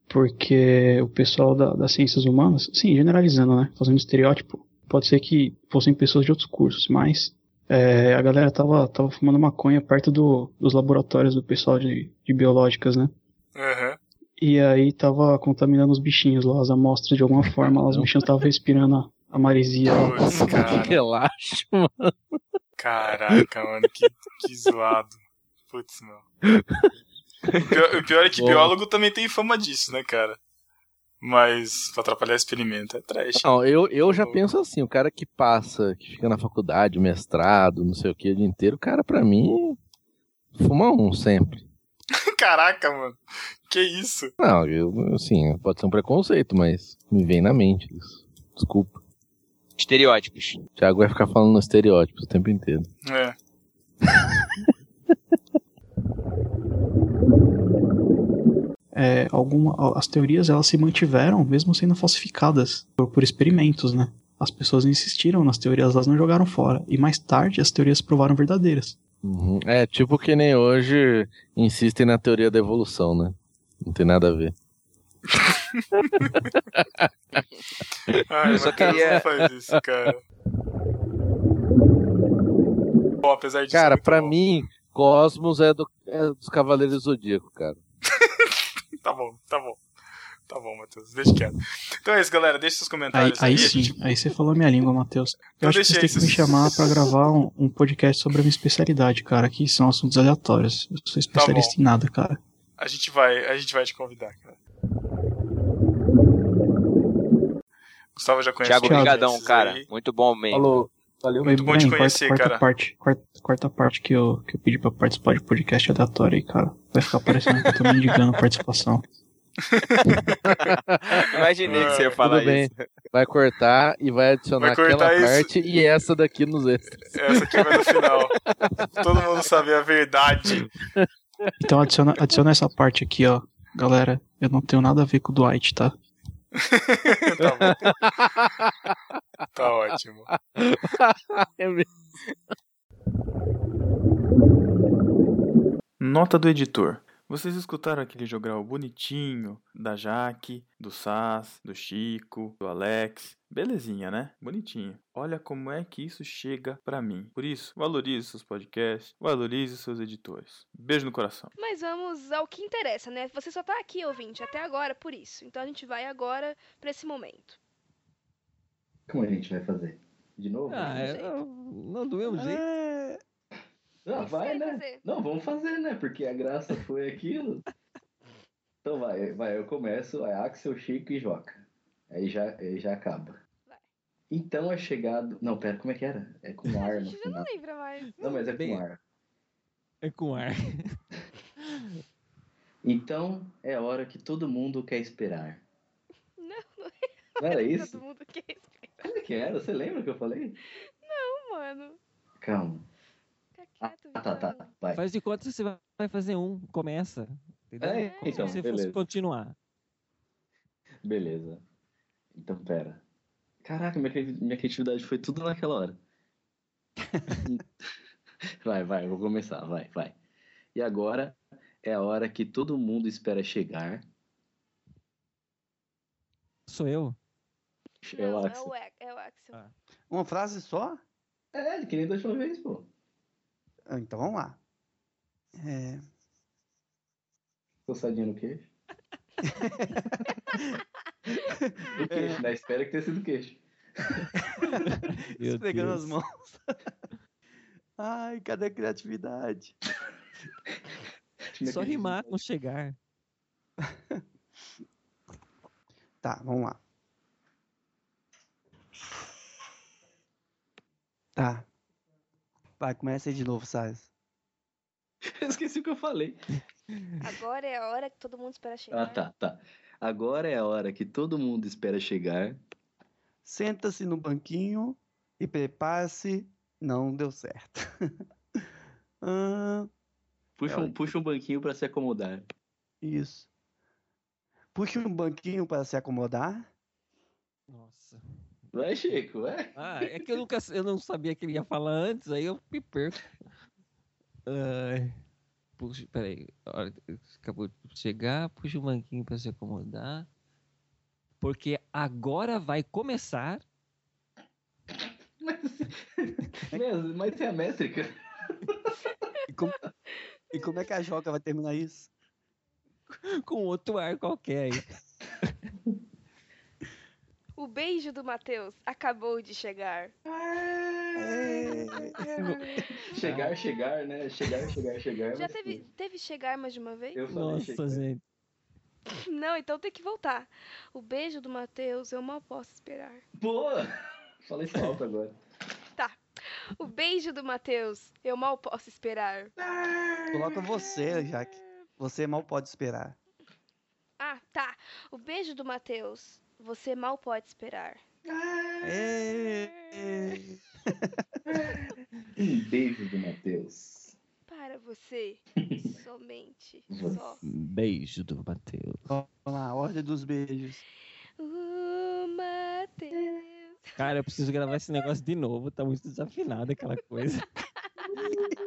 H: Porque o pessoal da, das ciências humanas, sim, generalizando, né? Fazendo estereótipo, pode ser que fossem pessoas de outros cursos, mas é, a galera tava, tava fumando maconha perto do, dos laboratórios do pessoal de, de biológicas, né?
A: Aham.
H: E aí tava contaminando os bichinhos lá, as amostras de alguma forma, lá, os bichinhos estavam respirando a, a maresia lá.
A: Putz, cara.
C: Relaxa, mano.
A: Caraca, mano, que, que zoado. Putz, meu. O pior, o pior é que
C: Bom.
A: biólogo também tem fama disso, né, cara? Mas pra atrapalhar experimento é trash.
C: Não, eu, eu já penso assim, o cara que passa, que fica na faculdade, mestrado, não sei o que, o dia inteiro, o cara, pra mim, fuma um sempre.
A: Caraca, mano. Que isso?
C: Não, eu, assim, pode ser um preconceito, mas me vem na mente isso. Desculpa.
B: Estereótipos.
C: O Thiago vai ficar falando estereótipos o tempo inteiro.
A: É.
H: é, alguma, as teorias elas se mantiveram mesmo sendo falsificadas por, por experimentos, né? As pessoas insistiram nas teorias, elas não jogaram fora. E mais tarde as teorias se provaram verdadeiras.
C: Uhum. É, tipo que nem hoje insistem na teoria da evolução, né? Não tem nada a ver.
A: Ai,
B: Eu só
A: mas
B: queria-
A: faz isso, cara. Bom, apesar disso.
C: Cara,
A: é
C: pra
A: bom.
C: mim, Cosmos é, do, é dos Cavaleiros do Zodíaco, cara.
A: Tá bom, tá bom. Tá bom, Matheus. Deixa quieto. Então é isso, galera. Deixa seus
H: Aí,
A: comentários
H: aí
A: a
H: sim,
A: gente-
H: aí você falou a minha língua, Matheus.
A: Então
H: Eu acho que você
A: aí
H: tem que me chamar pra gravar um, um podcast sobre a minha especialidade, cara, que são assuntos aleatórios. Eu sou especialista em nada, cara.
A: A gente vai, a gente vai te convidar, cara. Gustavo já conhece
B: Thiago, brigadão,
A: aí.
B: cara. Muito bom mesmo.
L: Falou. Valeu.
A: Muito bom te
H: Bem,
A: conhecer,
H: quarta,
A: cara.
H: quarta Parte, quarta, quarta parte que eu, que eu pedi pra participar de podcast aleatório aí, cara. Vai ficar parecendo que eu tô me indicando participação.
B: Imaginei que você ia falar
C: Tudo bem.
B: isso.
C: Vai cortar e vai adicionar
A: Vai
C: aquela
A: isso.
C: parte e essa daqui nos extras.
A: Essa aqui vai no final. Todo mundo sabe a verdade.
H: Então adiciona, adiciona essa parte aqui, ó. Galera, eu não tenho nada a ver com o Dwight, tá?
A: tá bom. Tá ótimo.
C: É
A: Nota do editor. Vocês escutaram aquele jogral bonitinho da Jaque, do Sas, do Chico, do Alex? Belezinha, né? Bonitinho. Olha como é que isso chega pra mim. Por isso, valorize seus podcasts, valorize seus editores. Beijo no coração.
G: Mas vamos ao que interessa, né? Você só tá aqui, ouvinte, até agora por isso. Então a gente vai agora pra esse momento.
L: Como a gente vai fazer? De novo?
J: Ah, é, não do mesmo jeito.
L: Não, vai, né?
G: fazer?
L: Não, vamos fazer, né? Porque a graça foi aquilo. Então vai, vai, eu começo, é Axel, Chico e Joca. Aí já, aí já acaba. Então é chegado. Não, pera, como é que era? É com ar no
G: Já não lembra mais.
L: Não, mas é com ar.
J: É com ar.
L: Então é a hora que todo mundo quer esperar.
G: Não, não é.
L: Não era isso?
G: Todo mundo quer esperar.
L: Como é que era? Você lembra que eu falei?
G: Não, mano.
L: Calma. Ah, tá, tá. Vai.
J: Faz de conta que você vai fazer um, começa. Entendeu?
L: É,
J: Como
L: então,
J: se você
L: beleza.
J: fosse continuar.
L: Beleza. Então, pera. Caraca, minha, minha criatividade foi tudo naquela hora. vai, vai, vou começar, vai, vai. E agora é a hora que todo mundo espera chegar.
J: Sou eu?
L: É o
G: Não, é
L: Axel.
G: o, Ex- é o Axel.
D: Uma frase só?
L: É, que nem da última vez, pô.
D: Ah, Então vamos lá. É,
L: Coçadinha no queixo. o queixo, né? Espera que tenha sido o queixo.
D: Esfregando as mãos. Ai, cadê a criatividade?
J: Só rimar com chegar.
D: Tá, vamos lá. Tá. Vai, começa aí de novo, Sais.
L: Eu esqueci o que eu falei.
G: Agora é a hora que todo mundo espera chegar.
L: Ah, tá, tá. Agora é a hora que todo mundo espera chegar.
D: Senta-se no banquinho e prepare-se. Não deu certo. Ah,
L: Puxa, um, puxa um banquinho pra se acomodar.
D: isso. Puxe um banquinho para se acomodar.
J: Nossa.
L: Vai, Chico, vai.
J: Ah, é que eu nunca eu não sabia que ele ia falar antes, aí eu me perco. Ai. Puxa, peraí. Olha, Acabou de chegar, puxa o banquinho pra se acomodar. Porque agora vai começar.
L: Mas, mas tem a métrica.
D: E como, e como é que a Joca vai terminar isso?
J: Com outro ar qualquer aí.
G: O beijo do Matheus acabou de chegar.
L: Chegar, chegar, né? Chegar, chegar, chegar.
G: Já
L: mas-
G: teve, teve chegar mais de uma vez?
L: Eu
J: Nossa, gente.
G: Não, então tem que voltar. O beijo do Matheus eu mal posso esperar.
L: Boa! Falei alto agora.
G: Tá. O beijo do Matheus eu mal posso esperar.
D: Coloca você, Jaque. Você mal pode esperar.
G: Ah, tá. O beijo do Matheus você mal pode esperar.
L: Um beijo do Matheus.
G: Para você, somente.
L: Você.
G: Só.
J: Beijo do Matheus.
D: Vamos lá, ordem dos beijos.
G: O Matheus.
J: Cara, eu preciso gravar esse negócio de novo. Tá muito desafinado aquela coisa.